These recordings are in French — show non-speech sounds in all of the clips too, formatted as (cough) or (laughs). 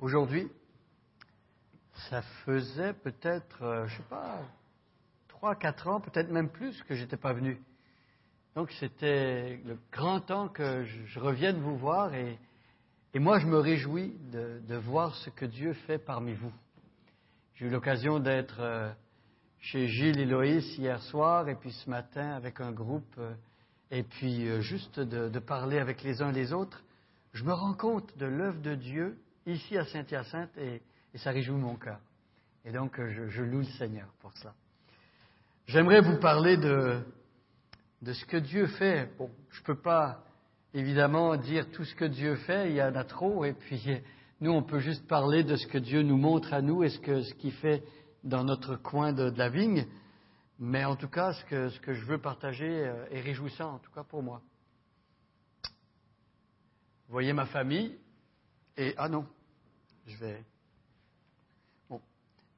aujourd'hui. Ça faisait peut-être, euh, je sais pas, trois, quatre ans, peut-être même plus que j'étais pas venu. Donc c'était le grand temps que je, revienne vous voir et, moi je me réjouis de, voir ce que Dieu fait parmi vous. J'ai eu l'occasion d'être euh, chez Gilles et Loïs hier soir et puis ce matin avec un groupe euh, et puis juste de, parler avec les uns les autres. Je me rends compte de l'œuvre de Dieu ici à Saint-Hyacinthe et, ça réjouit mon cœur. Et donc, euh, je, loue le Seigneur pour cela. J'aimerais vous parler de, de ce que Dieu fait. Bon, je ne peux pas évidemment dire tout ce que Dieu fait, il y en a trop, et puis nous, on peut juste parler de ce que Dieu nous montre à nous et ce qu'il ce fait dans notre coin de, de, la vigne. Mais en tout cas, ce que, ce que je veux partager euh, est réjouissant, en tout cas pour moi. Vous voyez ma famille, et ah non, je vais. Bon,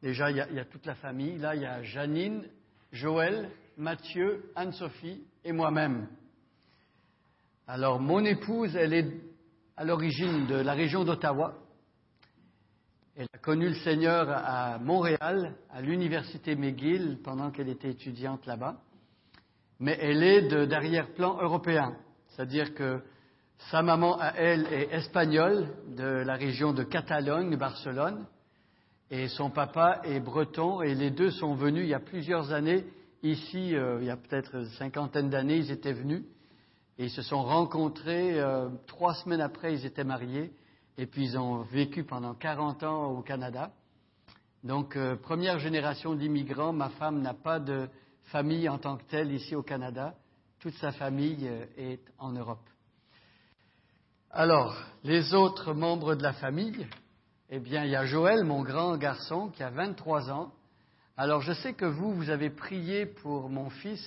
déjà, il y, a, toute la famille. Là, il y a Janine, Joël, Mathieu, Anne-Sophie et moi-même. Alors, mon épouse, elle est à l'origine de la région d'Ottawa. Elle a connu le Seigneur à Montréal, à l'université McGill, pendant qu'elle était étudiante là-bas. Mais elle est d'arrière-plan européen. C'est-à-dire que sa maman à elle est espagnole de la région de Catalogne, Barcelone, et son papa est breton, et les deux sont venus il y a plusieurs années. Ici, euh, il y a peut-être une cinquantaine d'années, ils étaient venus, et ils se sont rencontrés. Euh, trois semaines après, ils étaient mariés, et puis ils ont vécu pendant 40 ans au Canada. Donc, euh, première génération d'immigrants, ma femme n'a pas de famille en tant que telle ici au Canada. Toute sa famille est en Europe. Alors, les autres membres de la famille, eh bien, il y a Joël, mon grand garçon, qui a 23 ans. Alors, je sais que vous, vous avez prié pour mon fils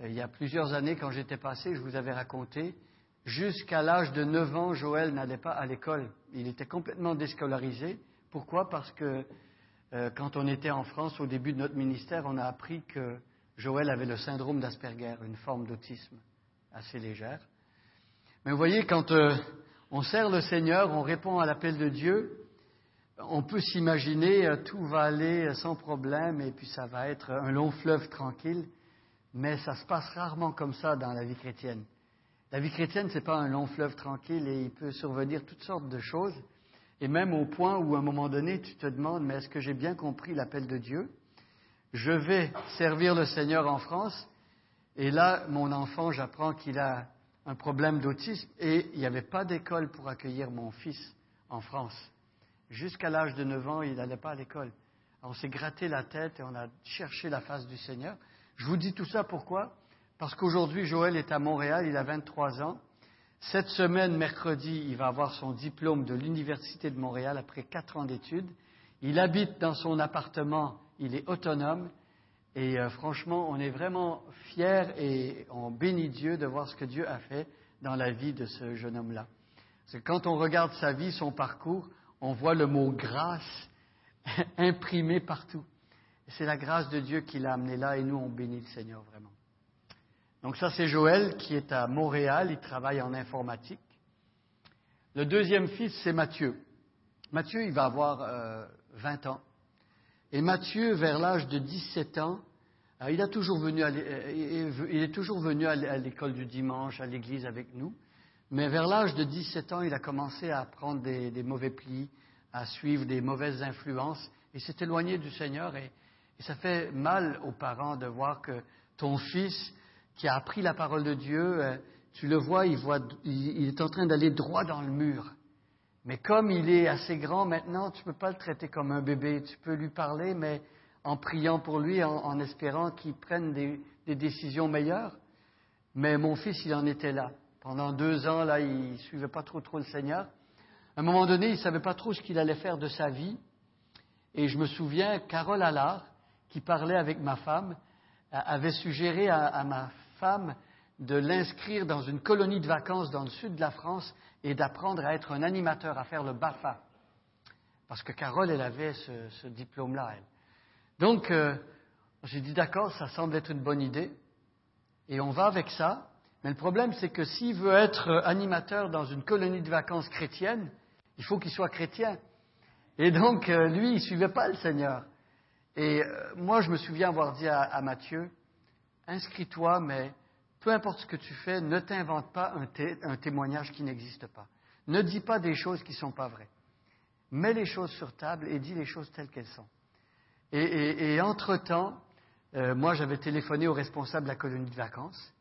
euh, il y a plusieurs années, quand j'étais passé, je vous avais raconté. Jusqu'à l'âge de 9 ans, Joël n'allait pas à l'école. Il était complètement déscolarisé. Pourquoi? Parce que euh, quand on était en France, au début de notre ministère, on a appris que Joël avait le syndrome d'Asperger, une forme d'autisme assez légère. Mais vous voyez, quand euh, on sert le Seigneur, on répond à l'appel de Dieu, on peut s'imaginer euh, tout va aller sans problème et puis ça va être un long fleuve tranquille, mais ça se passe rarement comme ça dans la vie chrétienne. La vie chrétienne, ce n'est pas un long fleuve tranquille et il peut survenir toutes sortes de choses, et même au point où à un moment donné, tu te demandes, mais est-ce que j'ai bien compris l'appel de Dieu? Je vais servir le Seigneur en France, et là, mon enfant, j'apprends qu'il a un problème d'autisme et il n'y avait pas d'école pour accueillir mon fils en France. Jusqu'à l'âge de 9 ans, il n'allait pas à l'école. On s'est gratté la tête et on a cherché la face du Seigneur. Je vous dis tout ça pourquoi? Parce qu'aujourd'hui, Joël est à Montréal, il a 23 ans. Cette semaine, mercredi, il va avoir son diplôme de l'Université de Montréal après 4 ans d'études. Il habite dans son appartement, il est autonome et euh, franchement, on est vraiment fiers et on bénit Dieu de voir ce que Dieu a fait dans la vie de ce jeune homme-là. Quand on regarde sa vie, son parcours, on voit le mot grâce (laughs) imprimé partout. C'est la grâce de Dieu qui l'a amené là et nous, on bénit le Seigneur vraiment. Donc ça, c'est Joël qui est à Montréal, il travaille en informatique. Le deuxième fils, c'est Mathieu. Mathieu, il va avoir 20 euh, ans. Et Matthieu, vers l'âge de 17 ans, euh, il, est toujours venu à l'école du dimanche, à l'église avec nous. Mais vers l'âge de 17 ans, il a commencé à prendre des, mauvais plis, à suivre des mauvaises influences. Il s'est éloigné du Seigneur et, ça fait mal aux parents de voir que ton fils, qui a appris la parole de Dieu, euh, tu le vois, il est en train d'aller droit dans le mur. Mais comme il est assez grand maintenant, tu ne peux pas le traiter comme un bébé. Tu peux lui parler, mais en priant pour lui, en, espérant qu'il prenne des, décisions meilleures. Mais mon fils, il en était là. Pendant deux ans, là, il ne suivait pas trop trop le Seigneur. À un moment donné, il ne savait pas trop ce qu'il allait faire de sa vie. Et je me souviens, Carole Allard, qui parlait avec ma femme, avait suggéré à ma femme de l'inscrire dans une colonie de vacances dans le sud de la France et d'apprendre à être un animateur, à faire le BAFA. Parce que Carole, elle avait ce, diplôme-là, elle. Donc, euh, j'ai dit d'accord, ça semble être une bonne idée. Et on va avec ça. Mais le problème, c'est que s'il veut être animateur dans une colonie de vacances chrétienne, il faut qu'il soit chrétien. Et donc, euh, lui, il ne suivait pas le Seigneur. Et euh, moi, je me souviens avoir dit à, à Matthieu, inscris-toi, mais peu importe ce que tu fais, ne t'invente pas un, témoignage qui n'existe pas. Ne dis pas des choses qui ne sont pas vraies. Mets les choses sur table et dis les choses telles qu'elles sont. Et, et, et entre-temps, euh, moi, j'avais téléphoné au responsable de la colonie de vacances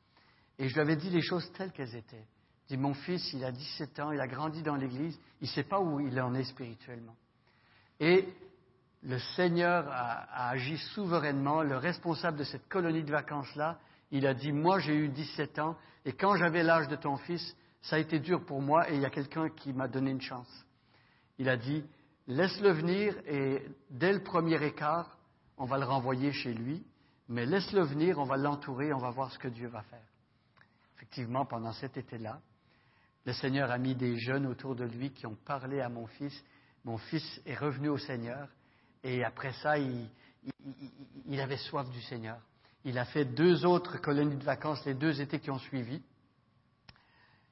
et je lui avais dit les choses telles qu'elles étaient. Je dis, mon fils, il a 17 ans, il a grandi dans l'église, il ne sait pas où il en est spirituellement. Et le Seigneur a, agi souverainement. Le responsable de cette colonie de vacances-là, il a dit, moi j'ai eu 17 ans, et quand j'avais l'âge de ton fils, ça a été dur pour moi, et il y a quelqu'un qui m'a donné une chance. Il a dit, laisse-le venir, et dès le premier écart, on va le renvoyer chez lui, mais laisse-le venir, on va l'entourer, on va voir ce que Dieu va faire. Effectivement, pendant cet été-là, le Seigneur a mis des jeunes autour de lui qui ont parlé à mon fils. Mon fils est revenu au Seigneur, et après ça, il, avait soif du Seigneur. Il a fait deux autres colonies de vacances les deux étés qui ont suivi.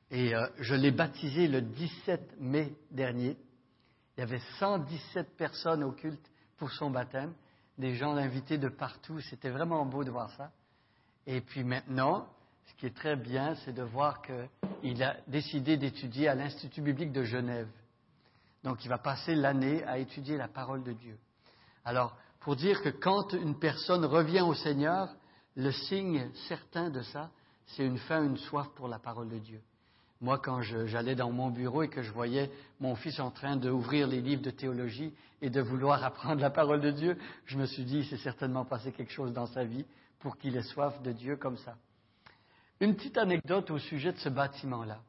Et euh, je l'ai baptisé le 17 mai dernier. Il y avait 117 personnes au culte pour son baptême, des gens invités de partout. C'était vraiment beau de voir ça. Et puis maintenant, ce qui est très bien, c'est de voir qu'il a décidé d'étudier à l'Institut biblique de Genève. Donc il va passer l'année à étudier la parole de Dieu. Alors, pour dire que quand une personne revient au Seigneur, le signe certain de ça, c'est une faim, une soif pour la parole de Dieu. Moi, quand j'allais dans mon bureau et que je voyais mon fils en train d'ouvrir les livres de théologie et de vouloir (laughs) apprendre la parole de Dieu, je me suis dit, c'est certainement passé quelque chose dans sa vie pour qu'il ait soif de Dieu comme ça. Une petite anecdote au sujet de ce bâtiment-là.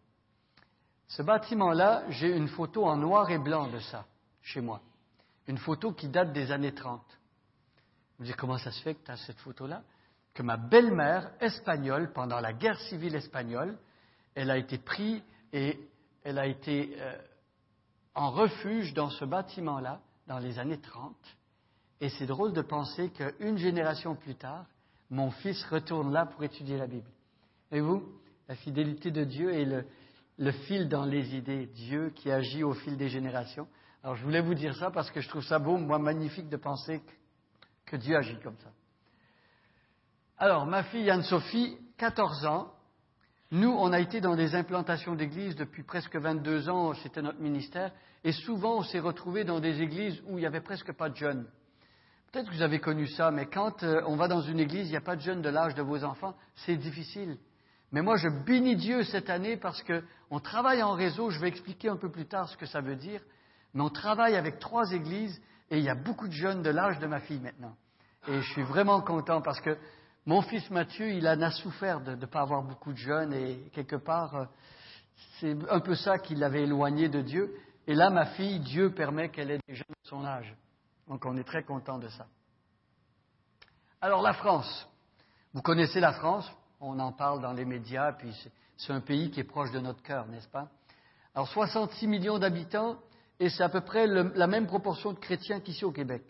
Ce bâtiment-là, j'ai une photo en noir et blanc de ça, chez moi. Une photo qui date des années 30. Vous dites, comment ça se fait que tu as cette photo-là? Que ma belle-mère espagnole, pendant la guerre civile espagnole, elle a été prise et elle a été euh, en refuge dans ce bâtiment-là dans les années 30. Et c'est drôle de penser qu'une génération plus tard, mon fils retourne là pour étudier la Bible. Et vous, la fidélité de Dieu et le, fil dans les idées, Dieu qui agit au fil des générations. Alors je voulais vous dire ça parce que je trouve ça beau, moi magnifique de penser que, que Dieu agit comme ça. Alors ma fille Anne-Sophie, 14 ans, nous, on a été dans des implantations d'églises depuis presque 22 ans, c'était notre ministère, et souvent on s'est retrouvé dans des églises où il n'y avait presque pas de jeunes. Peut-être que vous avez connu ça, mais quand euh, on va dans une église, il n'y a pas de jeunes de l'âge de vos enfants, c'est difficile. Mais moi, je bénis Dieu cette année parce qu'on travaille en réseau, je vais expliquer un peu plus tard ce que ça veut dire, mais on travaille avec trois églises et il y a beaucoup de jeunes de l'âge de ma fille maintenant. Et je suis vraiment content parce que mon fils Mathieu, il en a souffert de ne pas avoir beaucoup de jeunes et quelque part, euh, c'est un peu ça qui l'avait éloigné de Dieu. Et là, ma fille, Dieu permet qu'elle ait des jeunes de son âge. Donc on est très content de ça. Alors la France. Vous connaissez la France, on en parle dans les médias, puis c'est un pays qui est proche de notre cœur, n'est-ce pas? Alors 66 millions d'habitants, et c'est à peu près la même proportion de chrétiens qu'ici au Québec.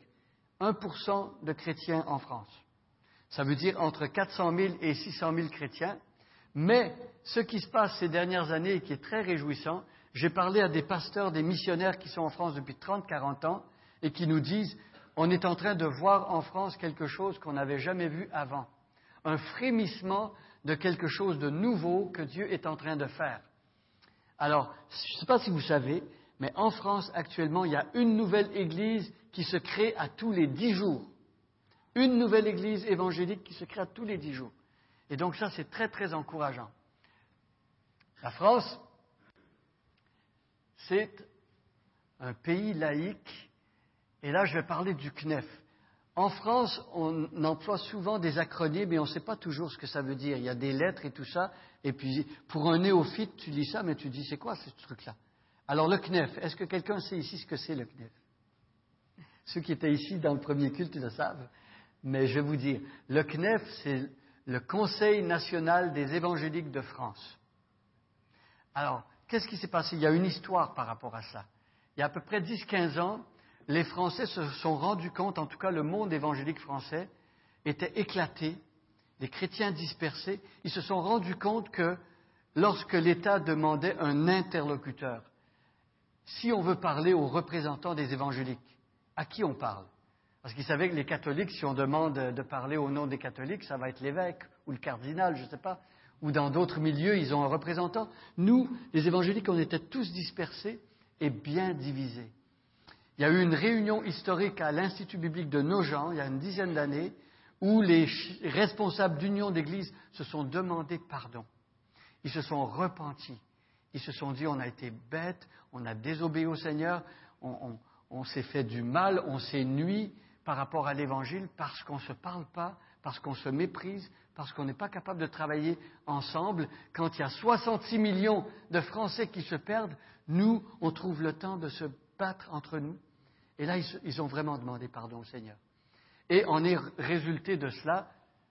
1% de chrétiens en France. Ça veut dire entre 400 000 et 600 000 chrétiens. Mais ce qui se passe ces dernières années et qui est très réjouissant, j'ai parlé à des pasteurs, des missionnaires qui sont en France depuis 30-40 ans et qui nous disent on est en train de voir en France quelque chose qu'on n'avait jamais vu avant. Un frémissement de quelque chose de nouveau que Dieu est en train de faire. Alors, je ne sais pas si vous savez, mais en France actuellement, il y a une nouvelle église qui se crée à tous les dix jours une nouvelle église évangélique qui se crée tous les dix jours. Et donc ça, c'est très, très encourageant. La France, c'est un pays laïque, et là, je vais parler du CNEF. En France, on emploie souvent des acronymes, mais on ne sait pas toujours ce que ça veut dire. Il y a des lettres et tout ça, et puis pour un néophyte, tu lis ça, mais tu dis, c'est quoi ce truc-là? Alors le CNEF, est-ce que quelqu'un sait ici ce que c'est le CNEF Ceux qui étaient ici dans le premier culte le savent mais je vais vous dire, le CNEF, c'est le Conseil national des évangéliques de France. Alors, qu'est-ce qui s'est passé? Il y a une histoire par rapport à ça. Il y a à peu près 10-15 ans, les Français se sont rendus compte, en tout cas le monde évangélique français, était éclaté, les chrétiens dispersés, ils se sont rendus compte que lorsque l'État demandait un interlocuteur, si on veut parler aux représentants des évangéliques, à qui on parle? Parce qu'ils savaient que les catholiques, si on demande de parler au nom des catholiques, ça va être l'évêque ou le cardinal, je ne sais pas. Ou dans d'autres milieux, ils ont un représentant. Nous, les évangéliques, on était tous dispersés et bien divisés. Il y a eu une réunion historique à l'Institut biblique de Nogent, il y a une dizaine d'années, où les responsables d'union d'église se sont demandé pardon. Ils se sont repentis. Ils se sont dit, on a été bêtes, on a désobéi au Seigneur, on, s'est fait du mal, on s'est nuit par rapport à l'Évangile parce qu'on ne se parle pas, parce qu'on se méprise, parce qu'on n'est pas capable de travailler ensemble. Quand il y a 66 millions de Français qui se perdent, nous, on trouve le temps de se battre entre nous. Et là, ils ont vraiment demandé pardon au Seigneur. Et en est résulté de cela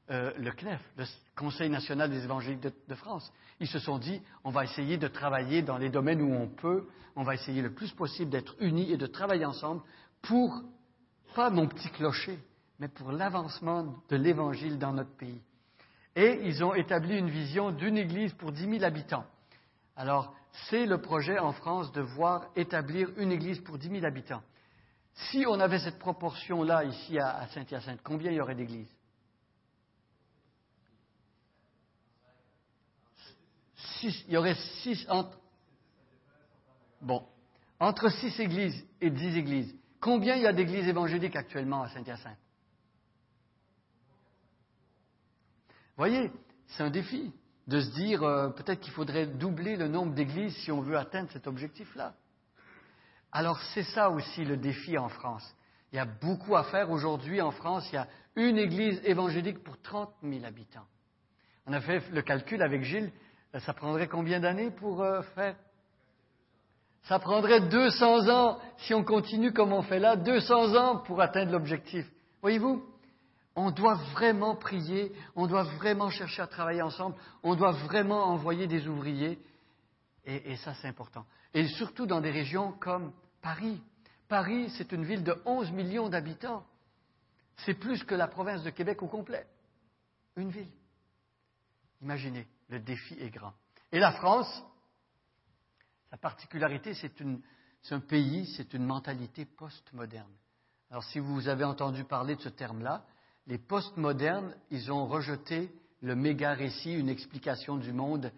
euh, le CNEF, le Conseil national des évangéliques de, France. Ils se sont dit, on va essayer de travailler dans les domaines où on peut, on va essayer le plus possible d'être unis et de travailler ensemble pour, pas mon petit clocher, mais pour l'avancement de l'évangile dans notre pays. Et ils ont établi une vision d'une église pour 10 000 habitants. Alors, c'est le projet en France de voir établir une église pour 10 000 habitants. Si on avait cette proportion-là ici à, Saint-Hyacinthe, combien il y aurait d'églises? Il y aurait six entre. Bon. Entre six églises et dix églises. Combien il y a d'églises évangéliques actuellement à Saint-Hyacinthe? Voyez, c'est un défi de se dire euh, peut-être qu'il faudrait doubler le nombre d'églises si on veut atteindre cet objectif-là. Alors c'est ça aussi le défi en France. Il y a beaucoup à faire aujourd'hui en France. Il y a une église évangélique pour 30 000 habitants. On a fait le calcul avec Gilles. Euh, ça prendrait combien d'années pour euh, faire? Ça prendrait 200 ans, si on continue comme on fait là, 200 ans pour atteindre l'objectif. Voyez-vous? On doit vraiment prier, on doit vraiment chercher à travailler ensemble, on doit vraiment envoyer des ouvriers. Et, et ça, c'est important. Et surtout dans des régions comme Paris. Paris, c'est une ville de 11 millions d'habitants. C'est plus que la province de Québec au complet. Une ville. Imaginez, le défi est grand. Et la France, sa particularité, c'est un pays, c'est une mentalité postmoderne. Alors si vous avez entendu parler de ce terme-là, les postmodernes, ils ont rejeté le méga récit, une explication du monde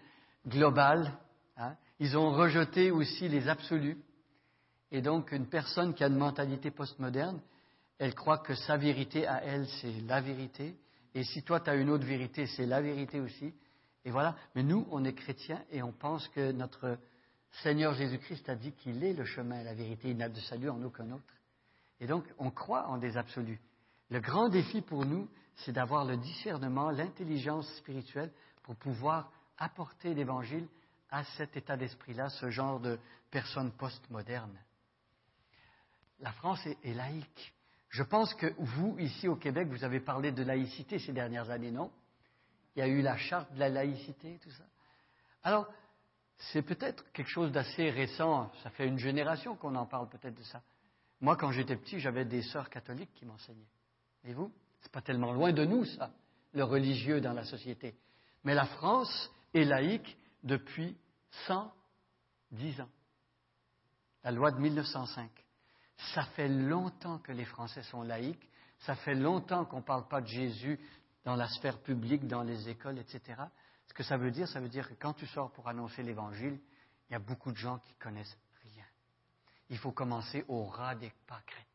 global. Hein. Ils ont rejeté aussi les absolus. Et donc, une personne qui a une mentalité postmoderne, elle croit que sa vérité à elle, c'est la vérité. Et si toi, tu as une autre vérité, c'est la vérité aussi. Et voilà. Mais nous, on est chrétiens et on pense que notre Seigneur Jésus-Christ a dit qu'il est le chemin la vérité. Il n'a de salut en aucun autre. Et donc, on croit en des absolus. Le grand défi pour nous, c'est d'avoir le discernement, l'intelligence spirituelle pour pouvoir apporter l'Évangile à cet état d'esprit-là, ce genre de personnes postmodernes la France est, laïque. Je pense que vous, ici au Québec, vous avez parlé de laïcité ces dernières années, non? Il y a eu la charte de la laïcité, tout ça. Alors, c'est peut-être quelque chose d'assez récent. Ça fait une génération qu'on en parle peut-être de ça. Moi, quand j'étais petit, j'avais des sœurs catholiques qui m'enseignaient. Et vous? C'est pas tellement loin de nous, ça, le religieux dans la société. Mais la France est laïque depuis 110 ans. La loi de 1905. Ça fait longtemps que les Français sont laïcs. Ça fait longtemps qu'on ne parle pas de Jésus dans la sphère publique, dans les écoles, etc. Ce que ça veut dire, ça veut dire que quand tu sors pour annoncer l'Évangile, il y a beaucoup de gens qui connaissent rien. Il faut commencer au ras des pâquerettes.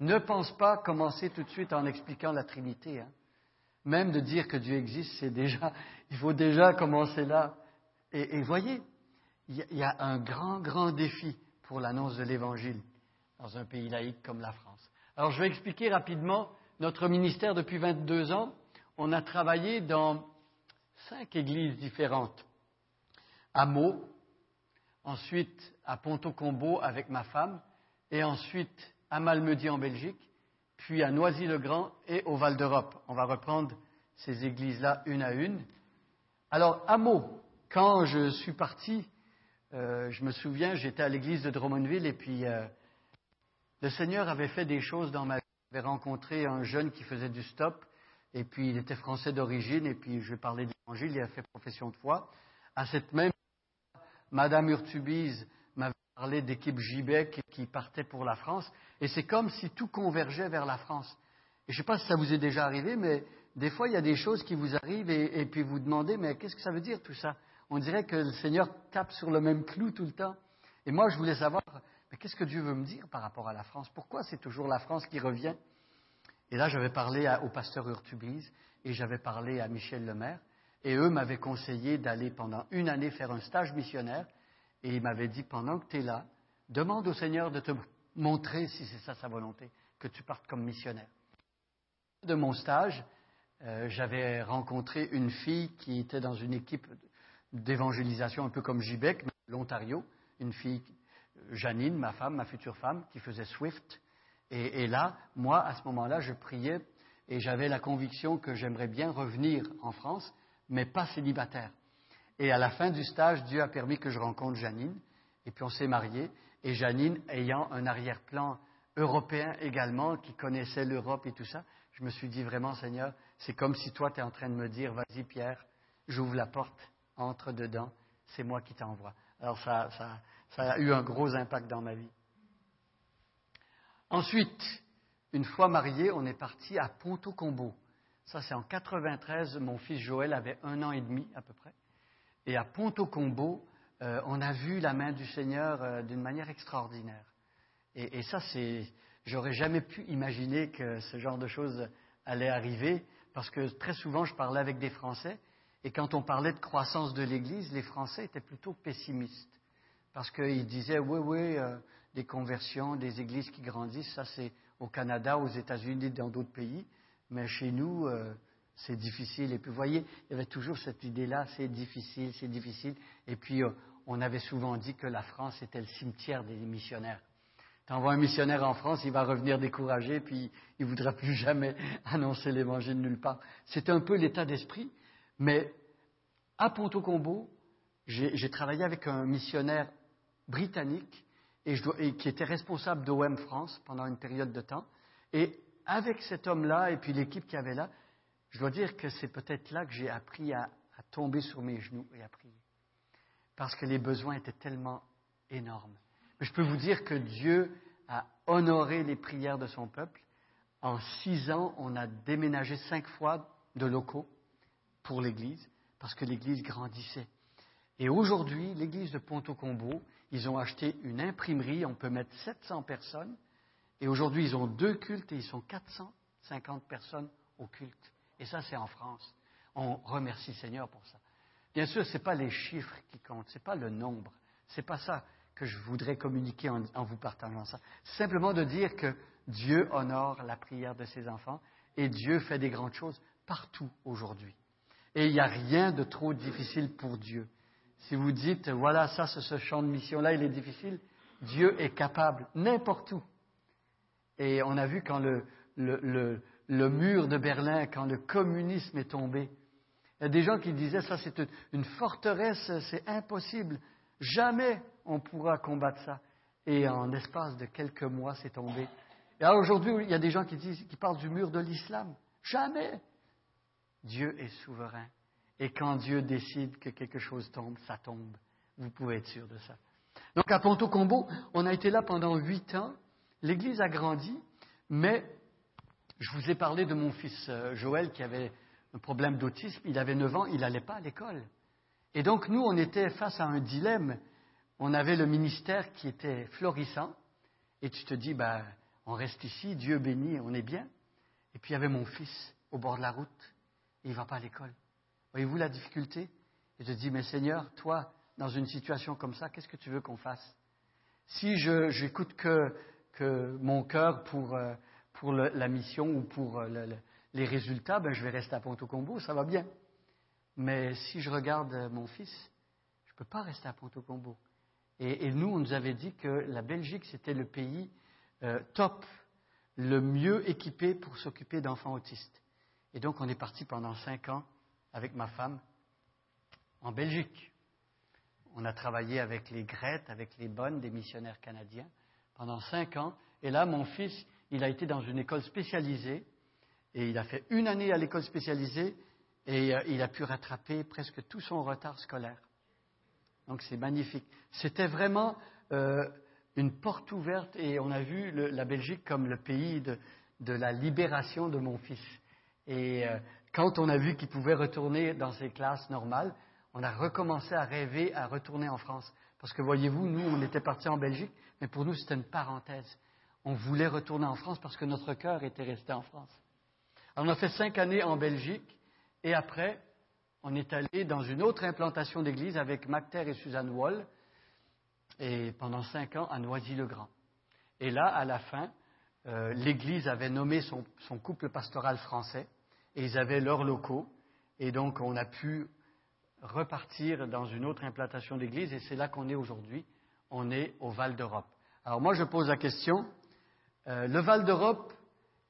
Ne pense pas commencer tout de suite en expliquant la Trinité. Hein. Même de dire que Dieu existe, c'est déjà, (laughs) il faut déjà commencer là. Et, voyez, il y a un grand, grand défi pour l'annonce de l'Évangile dans un pays laïque comme la France. Alors je vais expliquer rapidement notre ministère depuis 22 ans. On a travaillé dans cinq églises différentes. À Meaux, ensuite à Ponto-Combo avec ma femme, et ensuite à Malmedy en Belgique, puis à Noisy-le-Grand et au Val d'Europe. On va reprendre ces églises-là une à une. Alors, à Meaux, quand je suis parti, euh, je me souviens, j'étais à l'église de Drummondville et puis euh, le Seigneur avait fait des choses dans ma vie. J'avais rencontré un jeune qui faisait du stop, et puis il était français d'origine, et puis je parlais de l'évangile, il a fait profession de foi. À cette même Madame Urtubise m'avait parlait d'équipe Gibec qui partait pour la France, et c'est comme si tout convergeait vers la France. Et je ne sais pas si ça vous est déjà arrivé, mais des fois, il y a des choses qui vous arrivent et, et puis vous demandez, mais qu'est-ce que ça veut dire tout ça? On dirait que le Seigneur tape sur le même clou tout le temps. Et moi, je voulais savoir, mais qu'est-ce que Dieu veut me dire par rapport à la France? Pourquoi c'est toujours la France qui revient? Et là, j'avais parlé au pasteur Urtubise et j'avais parlé à Michel Lemaire. Et eux m'avaient conseillé d'aller pendant une année faire un stage missionnaire. Et ils m'avaient dit, pendant que tu es là, demande au Seigneur de te montrer, si c'est ça sa volonté, que tu partes comme missionnaire. De mon stage, euh, j'avais rencontré une fille qui était dans une équipe d'évangélisation un peu comme Gibec, l'Ontario, une fille, Janine, ma femme, ma future femme, qui faisait Swift. Et, là, moi, à ce moment-là, je priais et j'avais la conviction que j'aimerais bien revenir en France, mais pas célibataire. Et à la fin du stage, Dieu a permis que je rencontre Janine, et puis on s'est mariés. Et Janine, ayant un arrière-plan européen également, qui connaissait l'Europe et tout ça, je me suis dit vraiment, Seigneur, c'est comme si toi, tu es en train de me dire, vas-y Pierre, j'ouvre la porte, entre dedans, c'est moi qui t'envoie. Alors ça, a eu un gros impact dans ma vie. Ensuite, une fois marié, on est parti à Ponto Combo. Ça, c'est en 93. Mon fils Joël avait un an et demi à peu près. Et à Ponto Combo, euh, on a vu la main du Seigneur euh, d'une manière extraordinaire. Et, ça, c'est, j'aurais jamais pu imaginer que ce genre de choses allait arriver, parce que très souvent, je parlais avec des Français, et quand on parlait de croissance de l'Église, les Français étaient plutôt pessimistes, parce qu'ils disaient, oui, oui, euh, des conversions, des églises qui grandissent, ça c'est au Canada, aux États-Unis, dans d'autres pays, mais chez nous, euh, c'est difficile. Et puis, vous voyez, il y avait toujours cette idée-là, c'est difficile, c'est difficile. Et puis, euh, on avait souvent dit que la France était le cimetière des missionnaires. T'envoies un missionnaire en France, il va revenir découragé, puis il ne voudra plus (laughs) jamais annoncer l'évangile nulle part. C'était un peu l'état d'esprit. Mais à Ponto Combo, j'ai travaillé avec un missionnaire britannique et, qui était responsable d'OM France pendant une période de temps. Et avec cet homme-là et puis l'équipe qui avait là, je dois dire que c'est peut-être là que j'ai appris à, tomber sur mes genoux et à prier. Parce que les besoins étaient tellement énormes. Mais je peux vous dire que Dieu a honoré les prières de son peuple. En six ans, on a déménagé cinq fois de locaux pour l'Église, parce que l'Église grandissait. Et aujourd'hui, l'Église de Ponto Combo, ils ont acheté une imprimerie, on peut mettre 700 personnes, et aujourd'hui, ils ont deux cultes et ils sont 450 personnes au culte. Et ça, c'est en France. On remercie le Seigneur pour ça. Bien sûr, ce n'est pas les chiffres qui comptent, ce n'est pas le nombre. Ce n'est pas ça que je voudrais communiquer en, en vous partageant ça. Simplement de dire que Dieu honore la prière de ses enfants et Dieu fait des grandes choses partout aujourd'hui. Et il n'y a rien de trop difficile pour Dieu. Si vous dites, voilà, ça, ce champ de mission-là, il est difficile, Dieu est capable, n'importe où. Et on a vu quand le, le, le, mur de Berlin, quand le communisme est tombé, il y a des gens qui disaient, ça c'est une forteresse, c'est impossible, jamais on pourra combattre ça. Et en espace de quelques mois, c'est tombé. Et aujourd'hui, il y a des gens qui, disent, qui parlent du mur de l'islam. Jamais. Dieu est souverain. Et quand Dieu décide que quelque chose tombe, ça tombe. Vous pouvez être sûr de ça. Donc à Ponto Combo, on a été là pendant huit ans. L'Église a grandi, mais je vous ai parlé de mon fils euh, Joël qui avait un problème d'autisme. Il avait neuf ans, il n'allait pas à l'école. Et donc nous, on était face à un dilemme. On avait le ministère qui était florissant, et tu te dis, ben, on reste ici, Dieu bénit, on est bien. Et puis il y avait mon fils au bord de la route il ne va pas à l'école. Voyez-vous la difficulté? Et je dis, mais Seigneur, toi, dans une situation comme ça, qu'est-ce que tu veux qu'on fasse? Si je n'écoute que, que, mon cœur pour, euh, pour la mission ou pour euh, le, le, les résultats, ben, je vais rester à Ponto Combo, ça va bien. Mais si je regarde euh, mon fils, je ne peux pas rester à Ponto Combo. Et, nous, on nous avait dit que la Belgique, c'était le pays top, le mieux équipé pour s'occuper d'enfants autistes. Et donc, on est parti pendant cinq ans avec ma femme en Belgique. On a travaillé avec les Grettes, avec les Bonnes, des missionnaires canadiens, pendant cinq ans. Et là, mon fils, il a été dans une école spécialisée. Et il a fait une année à l'école spécialisée et euh, il a pu rattraper presque tout son retard scolaire. Donc c'est magnifique. C'était vraiment euh, une porte ouverte et on a vu la Belgique comme le pays de, de, la libération de mon fils. Et euh, quand on a vu qu'il pouvait retourner dans ses classes normales, on a recommencé à rêver à retourner en France. Parce que voyez-vous, nous, on était partis en Belgique, mais pour nous, c'était une parenthèse. On voulait retourner en France parce que notre cœur était resté en France. Alors, on a fait cinq années en Belgique et après, on est allé dans une autre implantation d'église avec Macter et Suzanne Wall, et pendant cinq ans à Noisy-le-Grand. Et là, à la fin, euh, l'église avait nommé son, son, couple pastoral français, et ils avaient leurs locaux, et donc on a pu repartir dans une autre implantation d'église, et c'est là qu'on est aujourd'hui. On est au Val d'Europe. Alors moi, je pose la question, euh, le Val d'Europe,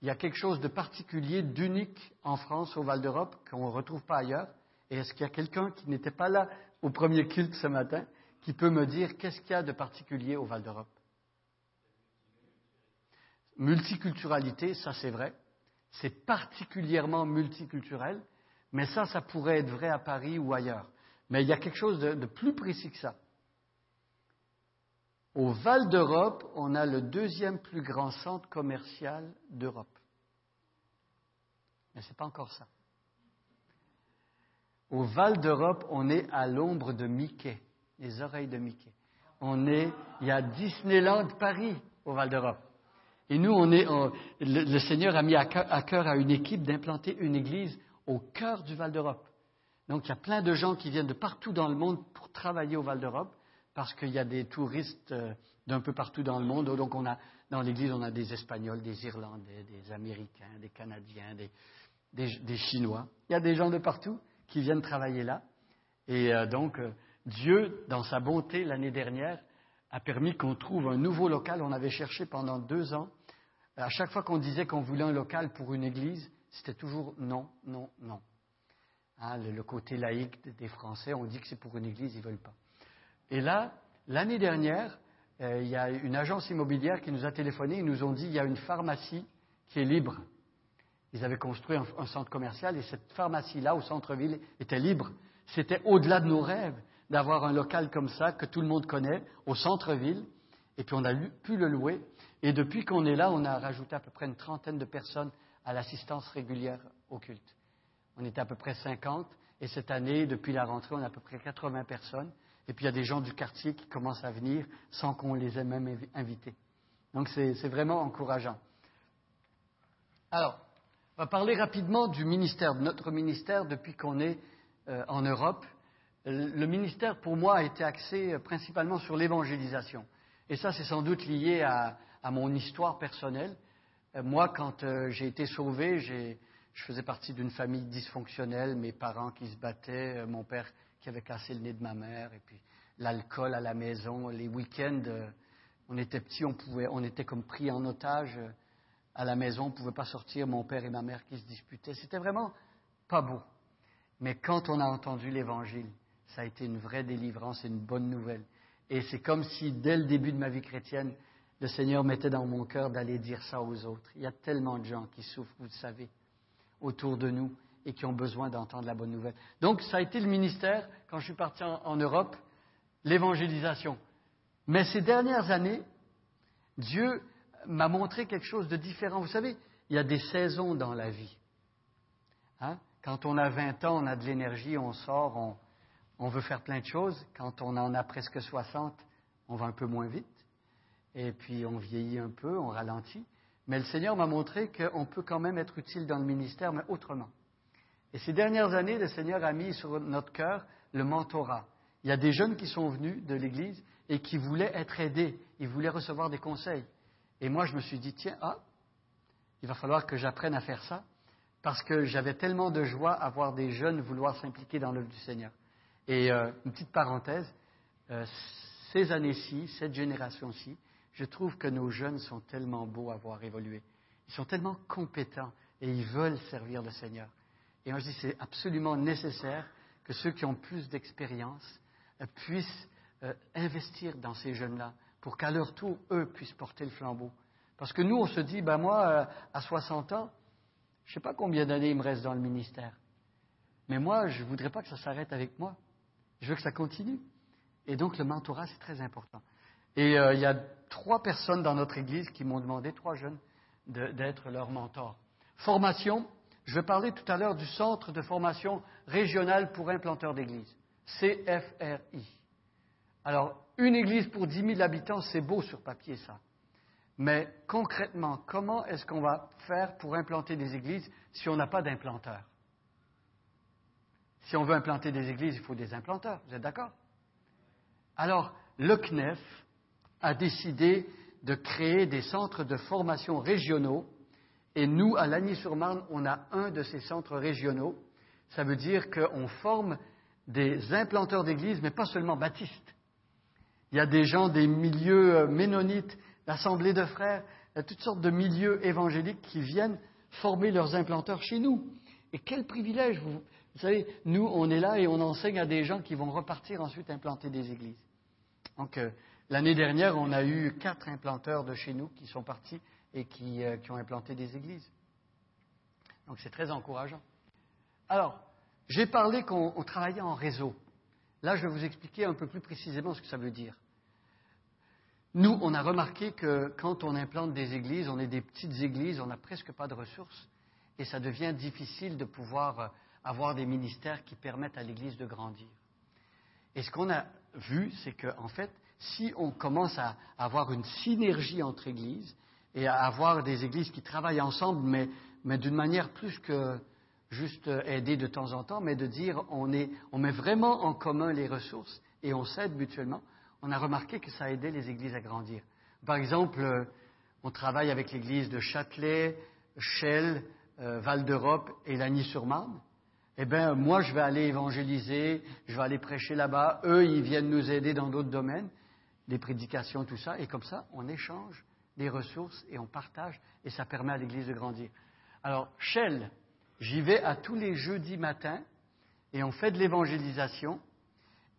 il y a quelque chose de particulier, d'unique en France au Val d'Europe qu'on ne retrouve pas ailleurs? Et est-ce qu'il y a quelqu'un qui n'était pas là au premier culte ce matin qui peut me dire qu'est-ce qu'il y a de particulier au Val d'Europe? Multiculturalité, ça c'est vrai. C'est particulièrement multiculturel, mais ça, ça pourrait être vrai à Paris ou ailleurs. Mais il y a quelque chose de, plus précis que ça. Au Val d'Europe, on a le deuxième plus grand centre commercial d'Europe. Mais ce n'est pas encore ça. Au Val d'Europe, on est à l'ombre de Mickey, les oreilles de Mickey. On est, il y a Disneyland Paris au Val d'Europe. Et nous, on est, le, Seigneur a mis à cœur, à une équipe d'implanter une église au cœur du Val d'Europe. Donc, il y a plein de gens qui viennent de partout dans le monde pour travailler au Val d'Europe, parce qu'il y a des touristes euh, d'un peu partout dans le monde. Donc, on a, dans l'église, on a des Espagnols, des Irlandais, des Américains, des Canadiens, des, Chinois. Il y a des gens de partout qui viennent travailler là. Et euh, donc, euh, Dieu, dans sa bonté, l'année dernière, a permis qu'on trouve un nouveau local. On avait cherché pendant deux ans. À chaque fois qu'on disait qu'on voulait un local pour une église, c'était toujours non, non, non. Hein, le, côté laïque des Français, on dit que c'est pour une église, ils ne veulent pas. Et là, l'année dernière, euh, il y a une agence immobilière qui nous a téléphoné, ils nous ont dit il y a une pharmacie qui est libre. Ils avaient construit un centre commercial et cette pharmacie-là, au centre-ville, était libre. C'était au-delà de nos rêves d'avoir un local comme ça que tout le monde connaît, au centre-ville. Et puis on a pu le louer. Et depuis qu'on est là, on a rajouté à peu près une trentaine de personnes à l'assistance régulière au culte. On était à peu près 50. Et cette année, depuis la rentrée, on a à peu près 80 personnes. Et puis il y a des gens du quartier qui commencent à venir sans qu'on les ait même invités. Donc c'est vraiment encourageant. Alors, on va parler rapidement du ministère, de notre ministère depuis qu'on est euh, en Europe. Le ministère, pour moi, a été axé euh, principalement sur l'évangélisation. Et ça, c'est sans doute lié à, mon histoire personnelle. Euh, moi, quand euh, j'ai été sauvé, je faisais partie d'une famille dysfonctionnelle, mes parents qui se battaient, euh, mon père qui avait cassé le nez de ma mère, et puis l'alcool à la maison, les week-ends, on était petits, on, on était comme pris en otage à la maison, on ne pouvait pas sortir, mon père et ma mère qui se disputaient. C'était vraiment pas beau. Mais quand on a entendu l'Évangile, ça a été une vraie délivrance et une bonne nouvelle. Et c'est comme si, dès le début de ma vie chrétienne, le Seigneur mettait dans mon cœur d'aller dire ça aux autres. Il y a tellement de gens qui souffrent, vous le savez, autour de nous et qui ont besoin d'entendre la bonne nouvelle. Donc, ça a été le ministère, quand je suis parti en, Europe, l'évangélisation. Mais ces dernières années, Dieu m'a montré quelque chose de différent. Vous savez, il y a des saisons dans la vie. Hein? Quand on a 20 ans, on a de l'énergie, on sort, on, on, veut faire plein de choses. Quand on en a presque 60, on va un peu moins vite. Et puis on vieillit un peu, on ralentit. Mais le Seigneur m'a montré qu'on peut quand même être utile dans le ministère, mais autrement. Et ces dernières années, le Seigneur a mis sur notre cœur le mentorat. Il y a des jeunes qui sont venus de l'Église et qui voulaient être aidés, ils voulaient recevoir des conseils. Et moi, je me suis dit, tiens, ah, il va falloir que j'apprenne à faire ça, parce que j'avais tellement de joie à voir des jeunes vouloir s'impliquer dans l'œuvre du Seigneur. Et euh, une petite parenthèse, euh, ces années-ci, cette génération-ci, je trouve que nos jeunes sont tellement beaux à voir évoluer. Ils sont tellement compétents et ils veulent servir le Seigneur. Et moi, je dis, c'est absolument nécessaire que ceux qui ont plus d'expérience euh, puissent investir dans ces jeunes-là pour qu'à leur tour, eux puissent porter le flambeau. Parce que nous, on se dit, ben moi, à 60 ans, je ne sais pas combien d'années il me reste dans le ministère. Mais moi, je ne voudrais pas que ça s'arrête avec moi. Je veux que ça continue. Et donc, le mentorat, c'est très important. Et euh, il y a trois personnes dans notre église qui m'ont demandé, trois jeunes, d'être leur mentor. Formation, je vais parler tout à l'heure du Centre de formation régional pour implanteurs d'église, CFRI. Alors, une église pour 10 000 habitants, c'est beau sur papier ça. Mais concrètement, comment est-ce qu'on va faire pour implanter des églises si on n'a pas d'implanteur? Si on veut implanter des églises, il faut des implanteurs, vous êtes d'accord? Alors, le CNEF a décidé de créer des centres de formation régionaux et nous, à Lagny-sur-Marne, on a un de ces centres régionaux. Ça veut dire qu'on forme des implanteurs d'églises, mais pas seulement baptistes. Il y a des gens des milieux euh, ménonites, l'Assemblée de frères, il y a toutes sortes de milieux évangéliques qui viennent former leurs implanteurs chez nous. Et quel privilège vous savez, nous, on est là et on enseigne à des gens qui vont repartir ensuite implanter des églises. Donc, euh, l'année dernière, on a eu quatre implanteurs de chez nous qui sont partis et euh, qui, ont implanté des églises. Donc c'est très encourageant. Alors, j'ai parlé qu'on travaillait en réseau. Là, je vais vous expliquer un peu plus précisément ce que ça veut dire. Nous, on a remarqué que quand on implante des églises, on est des petites églises, on n'a presque pas de ressources, et ça devient difficile de pouvoir euh, avoir des ministères qui permettent à l'église de grandir. Et ce qu'on a vu, c'est qu'en fait, si on commence à avoir une synergie entre églises, et à avoir des églises qui travaillent ensemble, mais, d'une manière plus que juste aider de temps en temps, mais de dire on met vraiment en commun les ressources et on s'aide mutuellement. On a remarqué que ça a aidé les églises à grandir. Par exemple, on travaille avec l'église de Châtelet, Chelles, euh, Val d'Europe et Lagny-sur-Marne. Eh bien, moi, je vais aller évangéliser, je vais aller prêcher là-bas. Eux, ils viennent nous aider dans d'autres domaines, les prédications, tout ça. Et comme ça, on échange des ressources et on partage et ça permet à l'Église de grandir. Alors, Shell, j'y vais à tous les jeudis matins et on fait de l'évangélisation.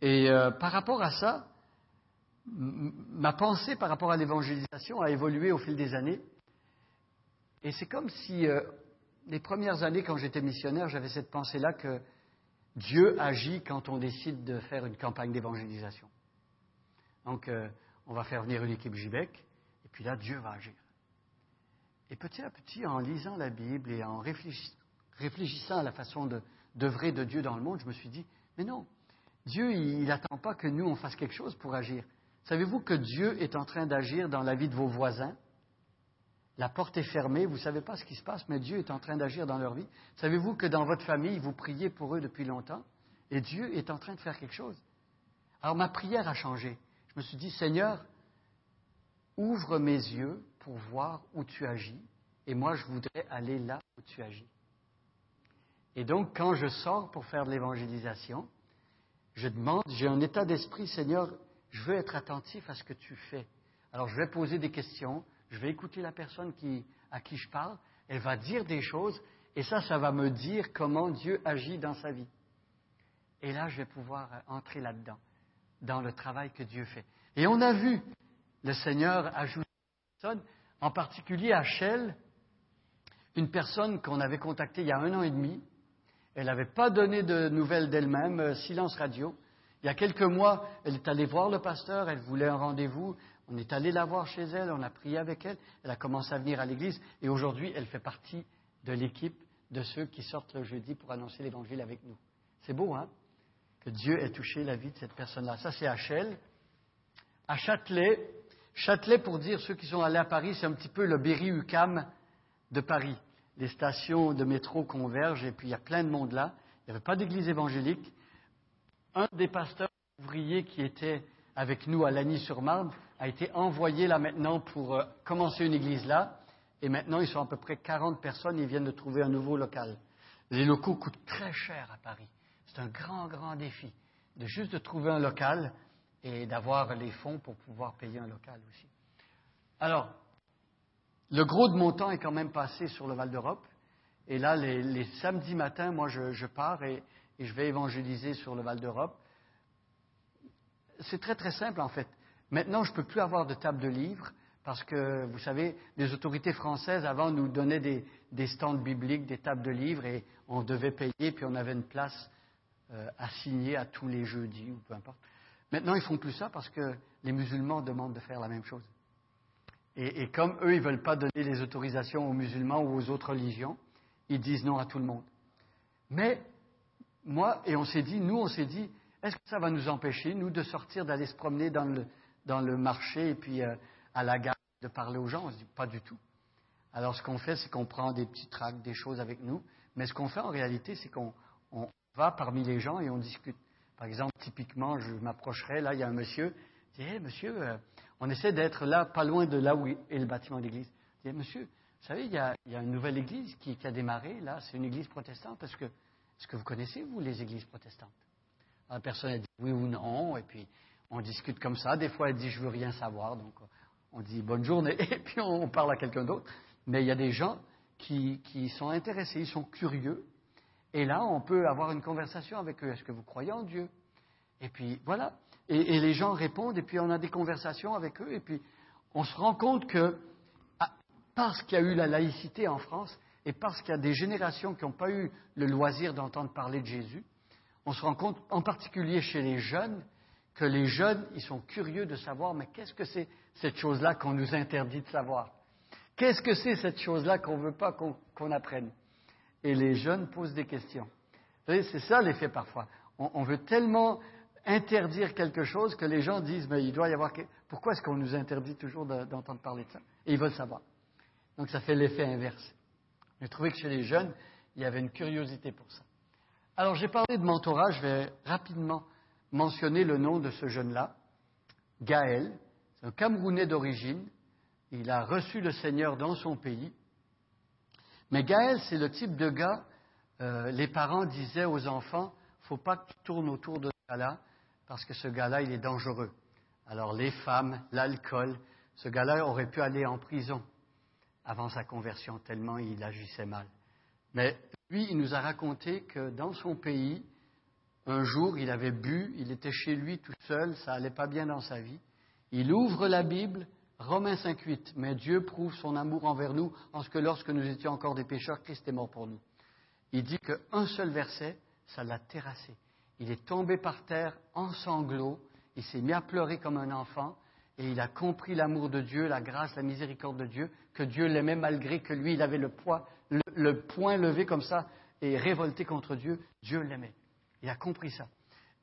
Et euh, par rapport à ça, ma pensée par rapport à l'évangélisation a évolué au fil des années. Et c'est comme si euh, les premières années, quand j'étais missionnaire, j'avais cette pensée-là que Dieu agit quand on décide de faire une campagne d'évangélisation. Donc, euh, on va faire venir une équipe JBEC, puis là, Dieu va agir. Et petit à petit, en lisant la Bible et en réfléchissant à la façon d'œuvrer de, Dieu dans le monde, je me suis dit, mais non, Dieu, il n'attend pas que nous, on fasse quelque chose pour agir. Savez-vous que Dieu est en train d'agir dans la vie de vos voisins? La porte est fermée, vous ne savez pas ce qui se passe, mais Dieu est en train d'agir dans leur vie. Savez-vous que dans votre famille, vous priez pour eux depuis longtemps et Dieu est en train de faire quelque chose? Alors ma prière a changé. Je me suis dit, Seigneur, ouvre mes yeux pour voir où tu agis, et moi je voudrais aller là où tu agis. Et donc quand je sors pour faire de l'évangélisation, je demande, j'ai un état d'esprit, Seigneur, je veux être attentif à ce que tu fais. Alors je vais poser des questions, je vais écouter la personne à qui je parle, elle va dire des choses, et ça, ça va me dire comment Dieu agit dans sa vie. Et là, je vais pouvoir entrer là-dedans, dans le travail que Dieu fait. Et on a vu le Seigneur ajoute une personne, en particulier à Shell, une personne qu'on avait contactée il y a un an et demi. Elle n'avait pas donné de nouvelles d'elle-même, euh, silence radio. Il y a quelques mois, elle est allée voir le pasteur, elle voulait un rendez-vous. On est allé la voir chez elle, on a prié avec elle, elle a commencé à venir à l'église et aujourd'hui, elle fait partie de l'équipe de ceux qui sortent le jeudi pour annoncer l'évangile avec nous. C'est beau, hein? Que Dieu ait touché la vie de cette personne-là. Ça, c'est à Châtelet, Châtelet, pour dire ceux qui sont allés à Paris, c'est un petit peu le Berry-UQAM de Paris. Les stations de métro convergent et puis il y a plein de monde là. Il n'y avait pas d'église évangélique. Un des pasteurs ouvriers qui était avec nous à Lagny-sur-Marne a été envoyé là maintenant pour euh, commencer une église là. Et maintenant, ils sont à peu près 40 personnes. Ils viennent de trouver un nouveau local. Les locaux coûtent très cher à Paris. C'est un grand, grand défi de juste de trouver un local et d'avoir les fonds pour pouvoir payer un local aussi. Alors, le gros de mon temps est quand même passé sur le Val d'Europe. Et là, les, samedis matins, moi, je, pars et, je vais évangéliser sur le Val d'Europe. C'est très, très simple, en fait. Maintenant, je ne peux plus avoir de table de livres parce que, vous savez, les autorités françaises, avant, nous donnaient des, stands bibliques, des tables de livres, et on devait payer, puis on avait une place euh, assignée à tous les jeudis, ou peu importe. Maintenant, ils font plus ça parce que les musulmans demandent de faire la même chose. Et, et comme eux, ils ne veulent pas donner les autorisations aux musulmans ou aux autres religions, ils disent non à tout le monde. Mais moi, et on s'est dit, nous, on s'est dit, est-ce que ça va nous empêcher, nous, de sortir, d'aller se promener dans le, dans le marché et puis euh, à la gare, de parler aux gens On se dit, pas du tout. Alors, ce qu'on fait, c'est qu'on prend des petits tracts, des choses avec nous. Mais ce qu'on fait en réalité, c'est qu'on on va parmi les gens et on discute. Par exemple, typiquement, je m'approcherai, là, il y a un monsieur, je dis, hey, monsieur, euh, on essaie d'être là, pas loin de là où est le bâtiment d'église. Je dis, monsieur, vous savez, il y, a, a une nouvelle église qui, a démarré, là, c'est une église protestante. Est-ce que, vous connaissez, vous, les églises protestantes? La personne, elle dit oui ou non, et puis on discute comme ça. Des fois, elle dit, je veux rien savoir, donc on dit bonne journée, (laughs) et puis on parle à quelqu'un d'autre. Mais il y a des gens qui, qui sont intéressés, ils sont curieux, et là, on peut avoir une conversation avec eux. Est-ce que vous croyez en Dieu? Et puis, voilà. Et, et, les gens répondent, et puis on a des conversations avec eux, et puis on se rend compte que, ah, parce qu'il y a eu la laïcité en France, et parce qu'il y a des générations qui n'ont pas eu le loisir d'entendre parler de Jésus, on se rend compte, en particulier chez les jeunes, que les jeunes, ils sont curieux de savoir, mais qu'est-ce que c'est cette chose-là qu'on nous interdit de savoir? Qu'est-ce que c'est cette chose-là qu'on ne veut pas qu'on qu apprenne? Et les jeunes posent des questions. Vous voyez, c'est ça l'effet parfois. On, on, veut tellement interdire quelque chose que les gens disent, mais il doit y avoir... Pourquoi est-ce qu'on nous interdit toujours d'entendre parler de ça? Et ils veulent savoir. Donc ça fait l'effet inverse. J'ai trouvé que chez les jeunes, il y avait une curiosité pour ça. Alors j'ai parlé de mentorat, je vais rapidement mentionner le nom de ce jeune-là, Gaël. Un Camerounais d'origine. Il a reçu le Seigneur dans son pays. Mais Gaël, c'est le type de gars, euh, les parents disaient aux enfants, faut pas que tu tournes autour de ce gars-là, parce que ce gars-là, il est dangereux. Alors les femmes, l'alcool, ce gars-là aurait pu aller en prison avant sa conversion, tellement il agissait mal. Mais lui, il nous a raconté que dans son pays, un jour, il avait bu, il était chez lui tout seul, ça allait pas bien dans sa vie. Il ouvre la Bible, Romains 5.8, mais Dieu prouve son amour envers nous en ce que lorsque nous étions encore des pécheurs, Christ est mort pour nous. Il dit qu'un seul verset, ça l'a terrassé. Il est tombé par terre en sanglots, il s'est mis à pleurer comme un enfant, et il a compris l'amour de Dieu, la grâce, la miséricorde de Dieu, que Dieu l'aimait malgré que lui, il avait le, poids, le, le poing levé comme ça et révolté contre Dieu. Dieu l'aimait. Il a compris ça.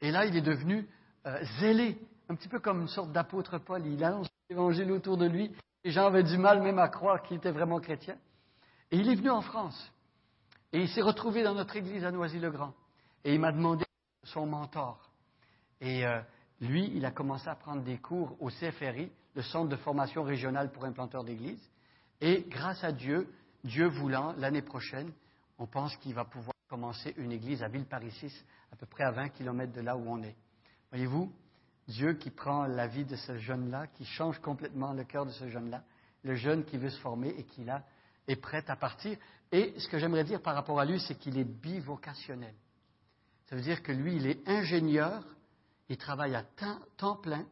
Et là, il est devenu euh, zélé, un petit peu comme une sorte d'apôtre Paul. Il annonce l'évangile autour de lui. Les gens avaient du mal même à croire qu'il était vraiment chrétien. Et il est venu en France. Et il s'est retrouvé dans notre église à Noisy-le-Grand. Et il m'a demandé son mentor. Et euh, lui, il a commencé à prendre des cours au CFRI, le Centre de formation régionale pour implanteurs d'église. Et grâce à Dieu, Dieu voulant, l'année prochaine, on pense qu'il va pouvoir commencer une église à Villeparisis, à peu près à 20 km de là où on est. Voyez-vous, Dieu qui prend la vie de ce jeune-là, qui change complètement le cœur de ce jeune-là, le jeune qui veut se former et qui là est prêt à partir. Et ce que j'aimerais dire par rapport à lui, c'est qu'il est bivocationnel. Ça veut dire que lui, il est ingénieur, il travaille à temps plein,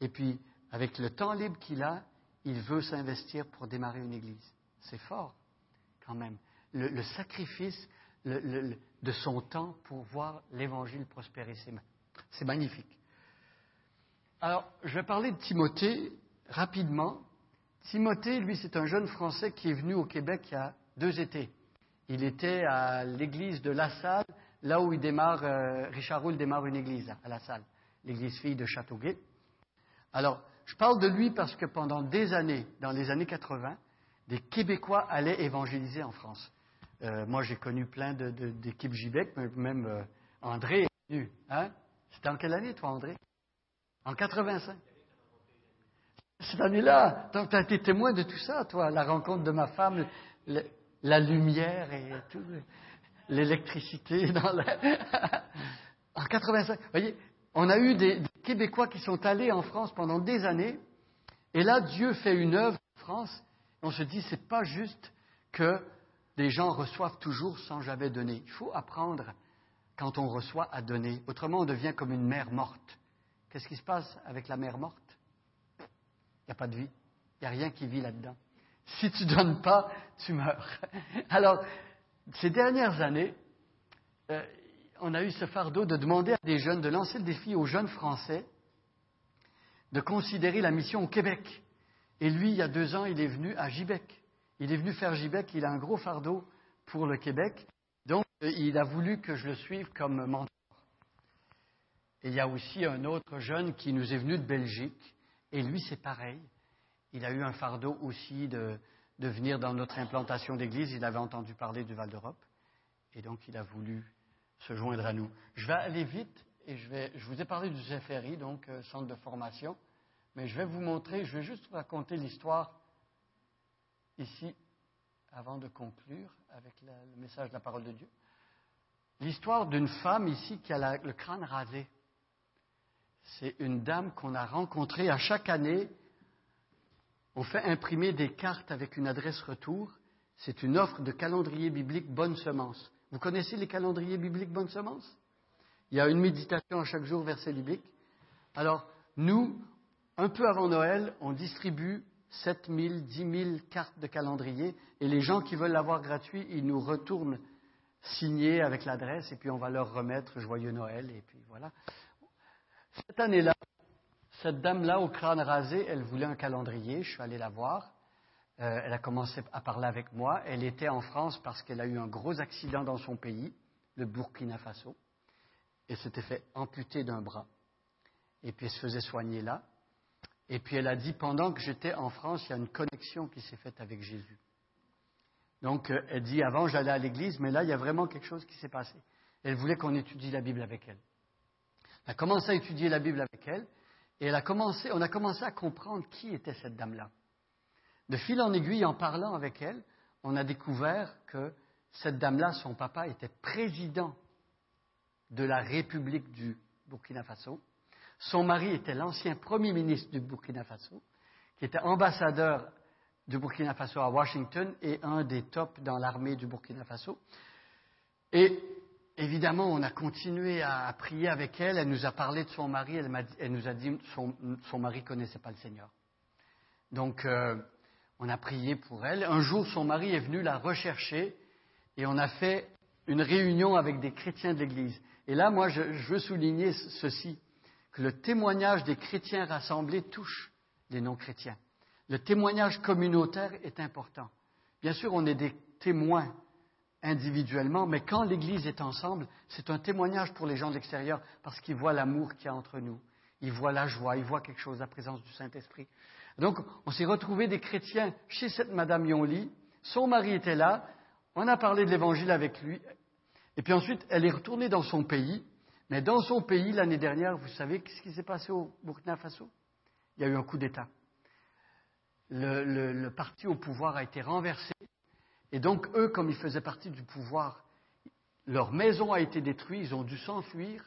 et puis avec le temps libre qu'il a, il veut s'investir pour démarrer une église. C'est fort, quand même. Le sacrifice de son temps pour voir l'Évangile prospérer, c'est magnifique. Alors, je vais parler de Timothée rapidement. Timothée, lui, c'est un jeune Français qui est venu au Québec il y a deux étés. Il était à l'église de La Salle, là où euh, Richard Roule démarre une église, à La Salle, l'église fille de Châteauguay. Alors, je parle de lui parce que pendant des années, dans les années 80, des Québécois allaient évangéliser en France. Euh, moi, j'ai connu plein d'équipes de, JBEC, même euh, André est venu. Hein? C'était en quelle année, toi, André? En 85. Cette année-là, tu as été témoin de tout ça, toi, la rencontre de ma femme, la lumière et tout, l'électricité (laughs) (laughs) en 85. Vous voyez, on a eu des, des, Québécois qui sont allés en France pendant des années, et là, Dieu fait une œuvre en France. On se dit, c'est pas juste que des gens reçoivent toujours sans jamais donner. Il faut apprendre, quand on reçoit, à donner. Autrement, on devient comme une mère morte. Qu'est-ce qui se passe avec la mère morte? Il n'y a pas de vie. Il n'y a rien qui vit là-dedans. Si tu ne donnes pas, tu meurs. (laughs) Alors, ces dernières années, euh, on a eu ce fardeau de demander à des jeunes, de lancer le défi aux jeunes Français de considérer la mission au Québec. Et lui, il y a deux ans, il est venu à Gibec. Il est venu faire Gibec, il a un gros fardeau pour le Québec. Donc, il a voulu que je le suive comme mentor. Et il y a aussi un autre jeune qui nous est venu de Belgique. Et lui, c'est pareil. Il a eu un fardeau aussi de, de venir dans notre implantation d'église. Il avait entendu parler du Val d'Europe. Et donc, il a voulu se joindre à nous. Je vais aller vite et je, vais, je vous ai parlé du CFRI, donc euh, centre de formation. Mais je vais vous montrer, je vais juste vous raconter l'histoire ici, avant de conclure avec le message de la parole de Dieu. L'histoire d'une femme ici qui a le crâne rasé. C'est une dame qu'on a rencontrée à chaque année. On fait imprimer des cartes avec une adresse retour. C'est une offre de calendrier biblique Bonne Semence. Vous connaissez les calendriers bibliques Bonne Semence? Il y a une méditation à chaque jour, verset biblique. Alors, nous, un peu avant Noël, on distribue 7 000, 10 000 cartes de calendrier et les gens qui veulent l'avoir gratuit, ils nous retournent signer avec l'adresse et puis on va leur remettre Joyeux Noël et puis voilà. Cette année-là, cette dame-là au crâne rasé, elle voulait un calendrier, je suis allé la voir. Euh, elle a commencé à parler avec moi. Elle était en France parce qu'elle a eu un gros accident dans son pays, le Burkina Faso, et s'était fait amputer d'un bras. Et puis elle se faisait soigner là. Et puis elle a dit, pendant que j'étais en France, il y a une connexion qui s'est faite avec Jésus. Donc euh, elle dit, avant j'allais à l'église, mais là il y a vraiment quelque chose qui s'est passé. Elle voulait qu'on étudie la Bible avec elle. Elle a commencé à étudier la Bible avec elle, et elle a commencé, on a commencé à comprendre qui était cette dame-là. De fil en aiguille, en parlant avec elle, on a découvert que cette dame-là, son papa, était président de la République du Burkina Faso. Son mari était l'ancien Premier ministre du Burkina Faso, qui était ambassadeur du Burkina Faso à Washington et un des tops dans l'armée du Burkina Faso. Et évidemment, on a continué à prier avec elle. Elle nous a parlé de son mari. Elle, nous a dit que son, mari ne connaissait pas le Seigneur. Donc, euh, on a prié pour elle. Un jour, son mari est venu la rechercher et on a fait une réunion avec des chrétiens de l'Église. Et là, moi, je, veux souligner ceci, que le témoignage des chrétiens rassemblés touche les non-chrétiens. Le témoignage communautaire est important. Bien sûr, on est des témoins individuellement, mais quand l'Église est ensemble, c'est un témoignage pour les gens de l'extérieur parce qu'ils voient l'amour qu'il y a entre nous. Ils voient la joie, ils voient quelque chose, la présence du Saint-Esprit. Donc, on s'est retrouvé des chrétiens chez cette Madame Yonli. Son mari était là. On a parlé de l'Évangile avec lui. Et puis ensuite, elle est retournée dans son pays. Mais dans son pays, l'année dernière, vous savez ce qui s'est passé au Burkina Faso? Il y a eu un coup d'État. Le, parti au pouvoir a été renversé. Et donc, eux, comme ils faisaient partie du pouvoir, leur maison a été détruite, ils ont dû s'enfuir.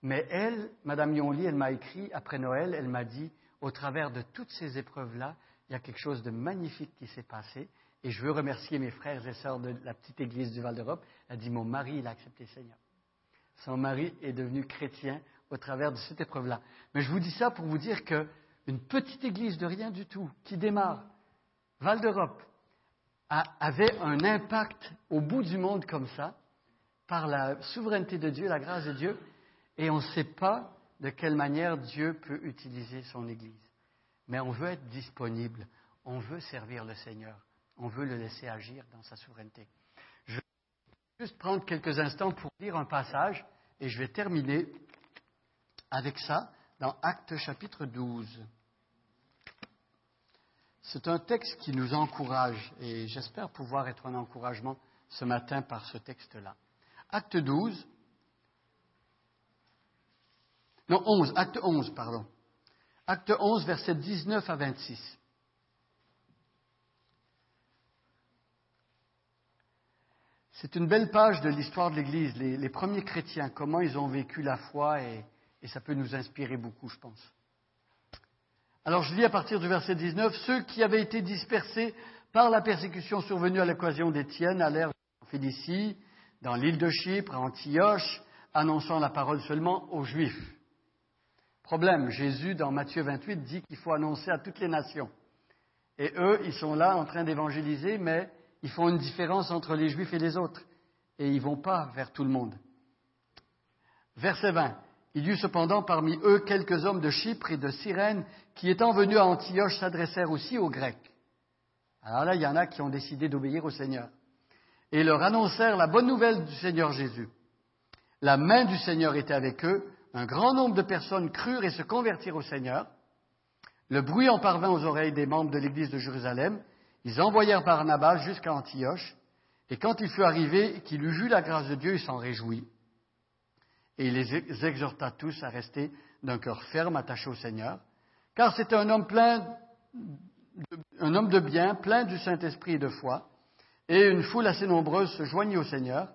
Mais elle, Madame Yonli, elle m'a écrit après Noël, elle m'a dit au travers de toutes ces épreuves-là, il y a quelque chose de magnifique qui s'est passé. Et je veux remercier mes frères et sœurs de la petite église du Val d'Europe. Elle dit Mon mari, il a accepté Seigneur. Son mari est devenu chrétien au travers de cette épreuve-là. Mais je vous dis ça pour vous dire qu'une petite église de rien du tout, qui démarre, Val d'Europe, avait un impact au bout du monde comme ça, par la souveraineté de Dieu, la grâce de Dieu, et on ne sait pas de quelle manière Dieu peut utiliser son Église. Mais on veut être disponible, on veut servir le Seigneur, on veut le laisser agir dans sa souveraineté. Juste prendre quelques instants pour lire un passage et je vais terminer avec ça dans Actes chapitre 12. C'est un texte qui nous encourage et j'espère pouvoir être un encouragement ce matin par ce texte-là. Acte 12, non, 11, acte 11, pardon. Acte 11, versets 19 à 26. C'est une belle page de l'histoire de l'Église, les, premiers chrétiens, comment ils ont vécu la foi, et, ça peut nous inspirer beaucoup, je pense. Alors je lis à partir du verset 19, ceux qui avaient été dispersés par la persécution survenue à l'occasion d'Étienne allèrent en Félicie, dans l'île de Chypre, à Antioche, annonçant la parole seulement aux Juifs. Problème, Jésus, dans Matthieu 28, dit qu'il faut annoncer à toutes les nations. Et eux, ils sont là en train d'évangéliser, mais ils font une différence entre les Juifs et les autres. Et ils ne vont pas vers tout le monde. Verset 20. Il y eut cependant parmi eux quelques hommes de Chypre et de Cyrène qui, étant venus à Antioche, s'adressèrent aussi aux Grecs. Alors là, il y en a qui ont décidé d'obéir au Seigneur. Et leur annoncèrent la bonne nouvelle du Seigneur Jésus. La main du Seigneur était avec eux. Un grand nombre de personnes crurent et se convertirent au Seigneur. Le bruit en parvint aux oreilles des membres de l'Église de Jérusalem. Ils envoyèrent Barnabas jusqu'à Antioche. Et quand il fut arrivé qu'il eut vu la grâce de Dieu, il s'en réjouit. Et il les exhorta tous à rester d'un cœur ferme, attaché au Seigneur. Car c'était un homme plein, un homme de bien, plein du Saint-Esprit et de foi. Et une foule assez nombreuse se joignit au Seigneur.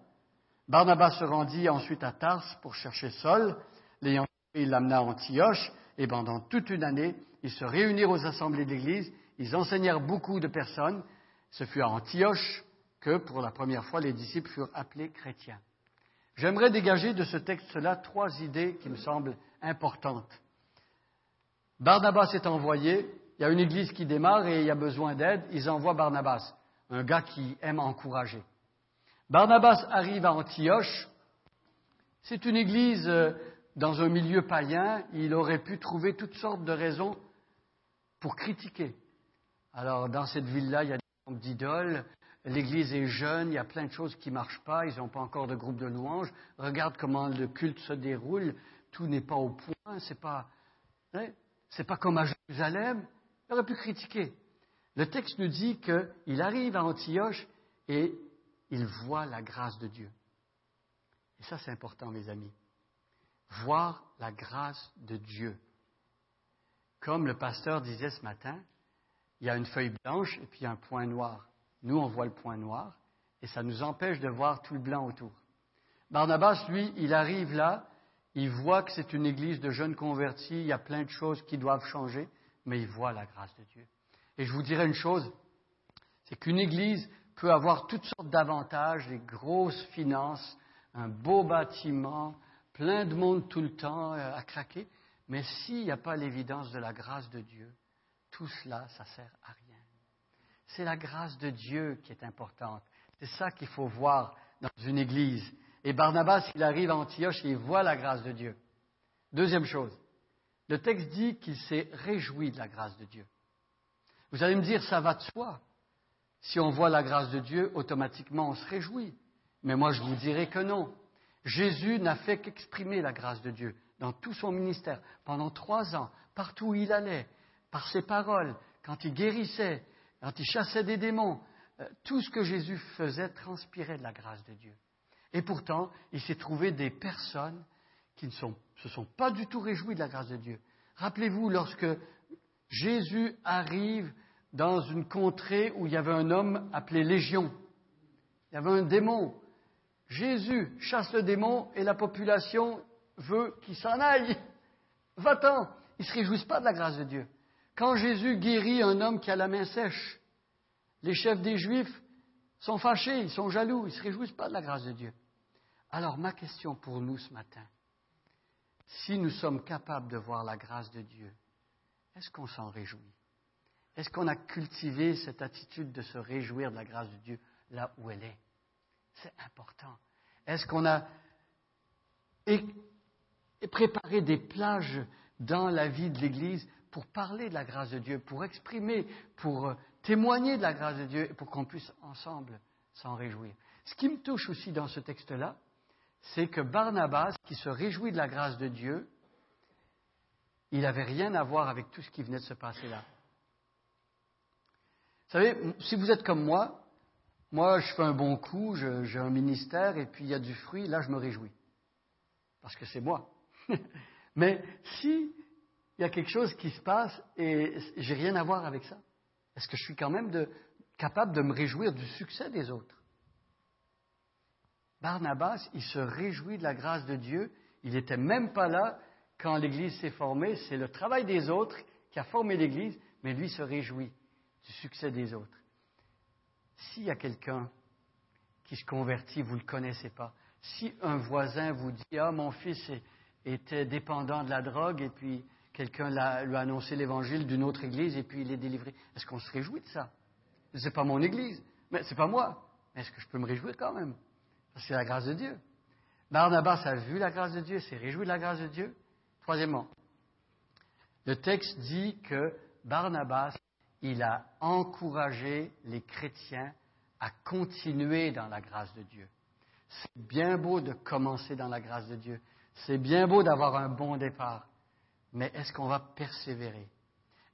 Barnabas se rendit ensuite à Tars pour chercher Saul. L'ayant il l'amena à Antioche. Et pendant toute une année, ils se réunirent aux assemblées de l'Église. Ils enseignèrent beaucoup de personnes. Ce fut à Antioche que, pour la première fois, les disciples furent appelés chrétiens. J'aimerais dégager de ce texte-là trois idées qui me semblent importantes. Barnabas est envoyé, il y a une église qui démarre et il y a besoin d'aide, ils envoient Barnabas, un gars qui aime encourager. Barnabas arrive à Antioche, c'est une église euh, dans un milieu païen, il aurait pu trouver toutes sortes de raisons pour critiquer. Alors, dans cette ville-là, il y a des d'idoles, L'Église est jeune, il y a plein de choses qui ne marchent pas, ils n'ont pas encore de groupe de louanges. Regarde comment le culte se déroule, tout n'est pas au point, c'est pas, hein, pas comme à Jérusalem. Il aurait pu critiquer. Le texte nous dit qu'il arrive à Antioche et il voit la grâce de Dieu. Et ça, c'est important, mes amis. Voir la grâce de Dieu. Comme le pasteur disait ce matin, il y a une feuille blanche et puis un point noir. Nous, on voit le point noir et ça nous empêche de voir tout le blanc autour. Barnabas, lui, il arrive là, il voit que c'est une église de jeunes convertis, il y a plein de choses qui doivent changer, mais il voit la grâce de Dieu. Et je vous dirais une chose, c'est qu'une église peut avoir toutes sortes d'avantages, des grosses finances, un beau bâtiment, plein de monde tout le temps euh, à craquer, mais s'il n'y a pas l'évidence de la grâce de Dieu, tout cela, ça sert à rien. C'est la grâce de Dieu qui est importante. C'est ça qu'il faut voir dans une église. Et Barnabas, il arrive à Antioche et il voit la grâce de Dieu. Deuxième chose, le texte dit qu'il s'est réjoui de la grâce de Dieu. Vous allez me dire, ça va de soi. Si on voit la grâce de Dieu, automatiquement on se réjouit. Mais moi, je vous dirais que non. Jésus n'a fait qu'exprimer la grâce de Dieu dans tout son ministère, pendant trois ans, partout où il allait, par ses paroles, quand il guérissait, quand il chassait des démons, euh, tout ce que Jésus faisait transpirait de la grâce de Dieu. Et pourtant, il s'est trouvé des personnes qui ne se sont pas du tout réjouies de la grâce de Dieu. Rappelez-vous, lorsque Jésus arrive dans une contrée où il y avait un homme appelé Légion, il y avait un démon. Jésus chasse le démon et la population veut qu'il s'en aille. Va-t'en. Ils ne se réjouissent pas de la grâce de Dieu. Quand Jésus guérit un homme qui a la main sèche, les chefs des Juifs sont fâchés, ils sont jaloux, ils ne se réjouissent pas de la grâce de Dieu. Alors ma question pour nous ce matin, si nous sommes capables de voir la grâce de Dieu, est-ce qu'on s'en réjouit? Est-ce qu'on a cultivé cette attitude de se réjouir de la grâce de Dieu là où elle est? C'est important. Est-ce qu'on a préparé des plages dans la vie de l'Église pour parler de la grâce de Dieu, pour exprimer, pour euh, témoigner de la grâce de Dieu pour qu'on puisse ensemble s'en réjouir. Ce qui me touche aussi dans ce texte-là, c'est que Barnabas, qui se réjouit de la grâce de Dieu, il n'avait rien à voir avec tout ce qui venait de se passer là. Vous savez, si vous êtes comme moi, moi je fais un bon coup, j'ai un ministère et puis il y a du fruit, là je me réjouis. Parce que c'est moi. (laughs) Mais si il y a quelque chose qui se passe et j'ai rien à voir avec ça. Est-ce que je suis quand même capable de me réjouir du succès des autres? Barnabas, il se réjouit de la grâce de Dieu. Il n'était même pas là quand l'Église s'est formée. C'est le travail des autres qui a formé l'Église, mais lui se réjouit du succès des autres. S'il y a quelqu'un qui se convertit, vous ne le connaissez pas. Si un voisin vous dit Ah, mon fils était dépendant de la drogue et puis quelqu'un lui a annoncé l'évangile d'une autre église et puis il est délivré. Est-ce qu'on se réjouit de ça? Ce n'est pas mon église, mais c'est pas moi. Mais est-ce que je peux me réjouir quand même? Parce que c'est la grâce de Dieu. Barnabas a vu la grâce de Dieu, s'est réjoui de la grâce de Dieu. Troisièmement, le texte dit que Barnabas, il a encouragé les chrétiens à continuer dans la grâce de Dieu. C'est bien beau de commencer dans la grâce de Dieu. C'est bien beau d'avoir un bon départ. Mais est-ce qu'on va persévérer?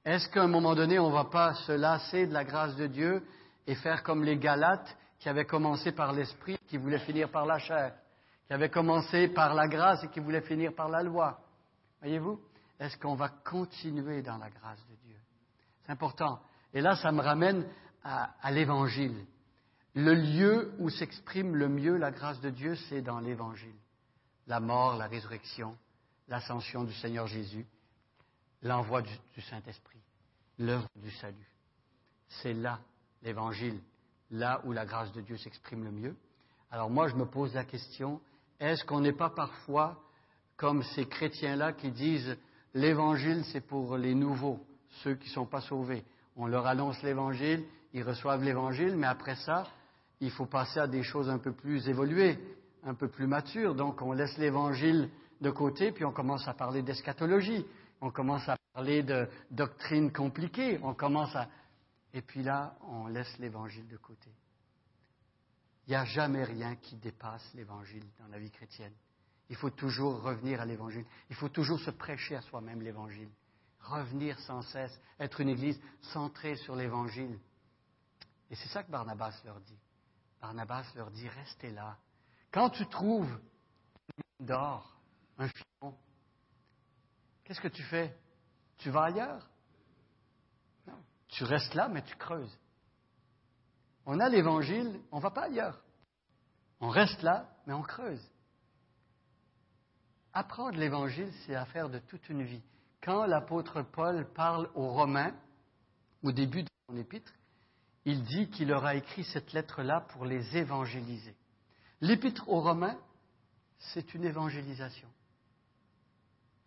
Est-ce qu'à un moment donné, on ne va pas se lasser de la grâce de Dieu et faire comme les Galates qui avaient commencé par l'Esprit, qui voulaient finir par la chair, qui avaient commencé par la grâce et qui voulaient finir par la loi? Voyez-vous Est-ce qu'on va continuer dans la grâce de Dieu? C'est important. Et là, ça me ramène à, à l'Évangile. Le lieu où s'exprime le mieux la grâce de Dieu, c'est dans l'Évangile. La mort, la résurrection, l'ascension du Seigneur Jésus, l'envoi du, Saint-Esprit, l'œuvre du salut. C'est là l'Évangile, là où la grâce de Dieu s'exprime le mieux. Alors moi, je me pose la question, est-ce qu'on n'est pas parfois comme ces chrétiens-là qui disent l'Évangile, c'est pour les nouveaux, ceux qui ne sont pas sauvés. On leur annonce l'Évangile, ils reçoivent l'Évangile, mais après ça, il faut passer à des choses un peu plus évoluées, un peu plus matures. Donc on laisse l'Évangile de côté, puis on commence à parler d'eschatologie, on commence à parler de doctrines compliquées, on commence à... Et puis là, on laisse l'Évangile de côté. Il n'y a jamais rien qui dépasse l'Évangile dans la vie chrétienne. Il faut toujours revenir à l'Évangile. Il faut toujours se prêcher à soi-même l'Évangile. Revenir sans cesse, être une Église centrée sur l'Évangile. Et c'est ça que Barnabas leur dit. Barnabas leur dit, restez là. Quand tu trouves d'or, un filon, qu'est-ce que tu fais? Tu vas ailleurs? Non. Tu restes là, mais tu creuses. On a l'Évangile, on ne va pas ailleurs. On reste là, mais on creuse. Apprendre l'Évangile, c'est affaire de toute une vie. Quand l'apôtre Paul parle aux Romains, au début de son épître, il dit qu'il leur a écrit cette lettre-là pour les évangéliser. L'épître aux Romains, c'est une évangélisation.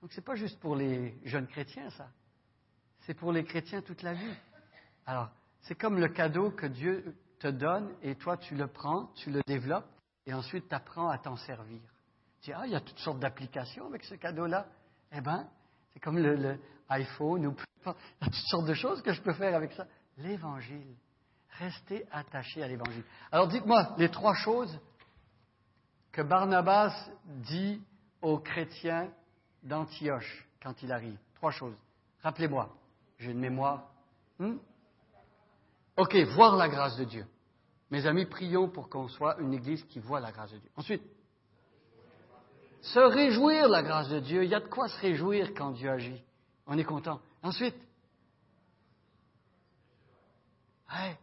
Donc ce n'est pas juste pour les jeunes chrétiens, ça. C'est pour les chrétiens toute la vie. Alors, c'est comme le cadeau que Dieu te donne et toi tu le prends, tu le développes et ensuite tu apprends à t'en servir. Tu dis, ah, il y a toutes sortes d'applications avec ce cadeau-là. Eh bien, c'est comme le, iPhone ou il y a toutes sortes de choses que je peux faire avec ça. L'Évangile. Restez attaché à l'Évangile. Alors dites-moi les trois choses que Barnabas dit aux chrétiens d'Antioche quand il arrive. Trois choses. Rappelez-moi. J'ai une mémoire. Hmm? Ok, voir la grâce de Dieu. Mes amis, prions pour qu'on soit une église qui voit la grâce de Dieu. Ensuite, se réjouir la grâce de Dieu. Il y a de quoi se réjouir quand Dieu agit. On est content. Ensuite, hey,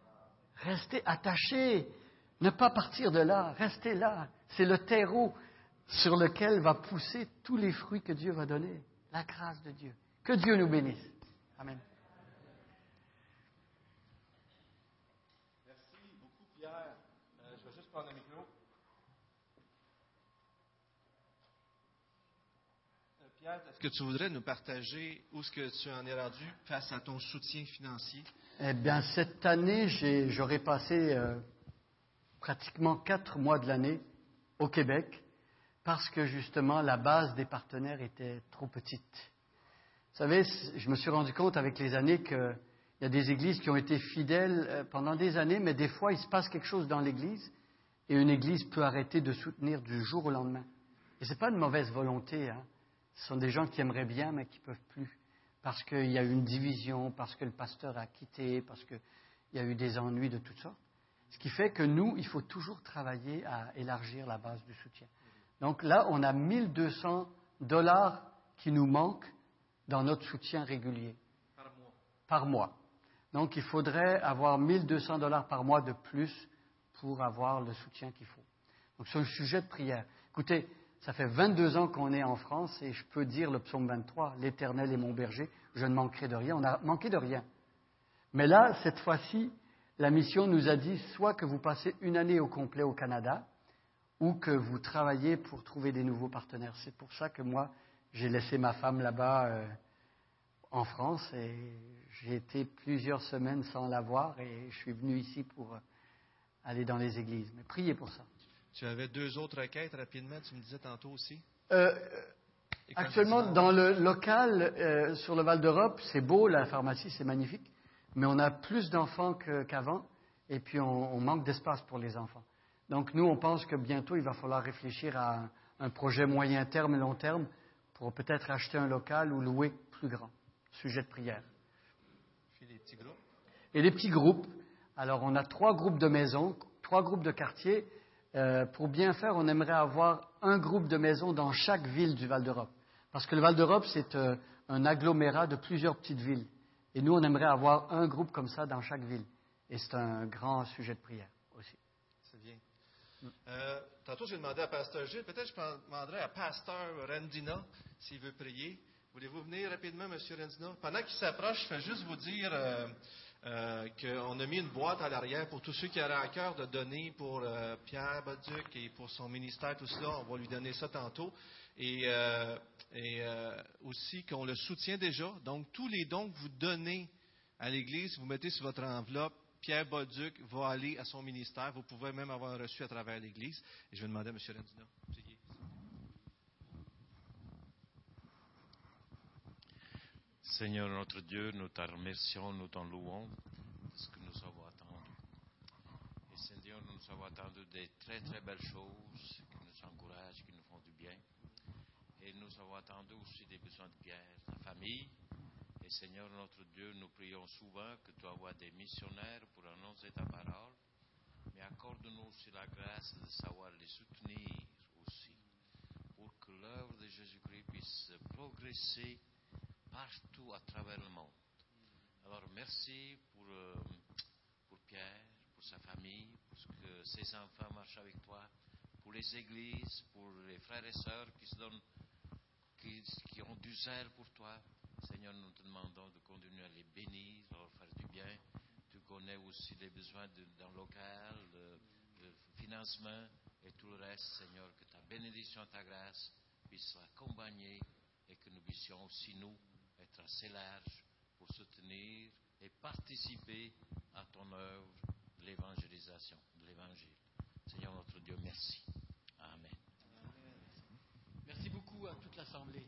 restez attachés. Ne pas partir de là. Restez là. C'est le terreau sur lequel va pousser tous les fruits que Dieu va donner. La grâce de Dieu. Que Dieu nous bénisse. Amen. Merci beaucoup, Pierre. Euh, je vais juste prendre le micro. Euh, Pierre, est-ce que tu voudrais nous partager où est-ce que tu en es rendu face à ton soutien financier? Eh bien, cette année, j'ai- j'aurais passé euh, pratiquement quatre mois de l'année au Québec parce que justement la base des partenaires était trop petite. Vous savez, je me suis rendu compte avec les années qu'il y a des églises qui ont été fidèles euh, pendant des années, mais des fois il se passe quelque chose dans l'église et une église peut arrêter de soutenir du jour au lendemain. Et ce n'est pas une mauvaise volonté. Hein. Ce sont des gens qui aimeraient bien, mais qui ne peuvent plus. Parce qu'il y a eu une division, parce que le pasteur a quitté, parce qu'il y a eu des ennuis de toutes sortes. Ce qui fait que nous, il faut toujours travailler à élargir la base du soutien. Donc là, on a 1200 dollars qui nous manquent dans notre soutien régulier Par mois. par mois. Donc il faudrait avoir 1200 dollars par mois de plus pour avoir le soutien qu'il faut. Donc c'est un sujet de prière. Écoutez, ça fait 22 ans qu'on est en France et je peux dire le psaume 23, l'Éternel est mon berger, je ne manquerai de rien. On a manqué de rien. Mais là, cette fois-ci, la mission nous a dit soit que vous passez une année au complet au Canada, ou que vous travaillez pour trouver des nouveaux partenaires. C'est pour ça que moi, j'ai laissé ma femme là-bas euh, en France et j'ai été plusieurs semaines sans la voir et je suis venu ici pour euh, aller dans les églises. Mais priez pour ça. Tu avais deux autres requêtes rapidement, tu me disais tantôt aussi. Euh, actuellement, dans le local sur le Val d'Europe, c'est beau, la pharmacie, c'est magnifique, mais on a plus d'enfants qu'avant, et puis on, on manque d'espace pour les enfants. Donc nous, on pense que bientôt, il va falloir réfléchir à un, projet moyen terme et long terme pour peut-être acheter un local ou louer plus grand. Sujet de prière. Puis les petits groupes. Et les petits groupes. Alors, on a trois groupes de maisons, trois groupes de quartiers. Euh, pour bien faire, on aimerait avoir un groupe de maisons dans chaque ville du Val d'Europe. Parce que le Val d'Europe, c'est euh, un agglomérat de plusieurs petites villes. Et nous, on aimerait avoir un groupe comme ça dans chaque ville. Et c'est un grand sujet de prière. Euh, tantôt, j'ai demandé à Pasteur Gilles. Peut-être je demanderai à Pasteur Rendina s'il veut prier. Voulez-vous venir rapidement, M. Rendina? Pendant qu'il s'approche, je vais juste vous dire euh, euh, qu'on a mis une boîte à l'arrière pour tous ceux qui auraient à cœur de donner pour Pierre Baduc et pour son ministère, tout cela. On va lui donner ça tantôt. Et, aussi qu'on le soutient déjà. Donc, tous les dons que vous donnez à l'Église, vous mettez sur votre enveloppe, Pierre Boduc va aller à son ministère. Vous pouvez même avoir reçu à travers l'Église. Et je vais demander à M. Rendina. Seigneur notre Dieu, nous te remercions, nous t'en louons de ce que nous avons attendu. Et Seigneur, nous avons attendu des très très belles choses qui nous encouragent, qui nous font du bien. Et nous avons attendu aussi des besoins de Pierre, la famille. Et Seigneur notre Dieu, nous prions souvent que tu envoies des missionnaires pour annoncer ta parole. Mais accorde-nous aussi la grâce de savoir les soutenir aussi, pour que l'œuvre de Jésus-Christ puisse progresser partout à travers le monde. Alors merci pour, euh, pour Pierre, pour sa famille, pour ce que ses enfants marchent avec toi, pour les églises, pour les frères et sœurs qui se donnent, qui, qui ont du zèle pour toi. Seigneur, nous te demandons de continuer à les bénir, à leur faire du bien. Tu connais aussi les besoins de- d'un local, le, le financement et tout le reste, Seigneur, que ta bénédiction, ta grâce puisse l'accompagner et que nous puissions aussi, nous, être assez larges pour soutenir et participer à ton œuvre de l'évangélisation, de l'évangile. Seigneur notre Dieu, merci. Amen. Merci beaucoup à toute l'Assemblée.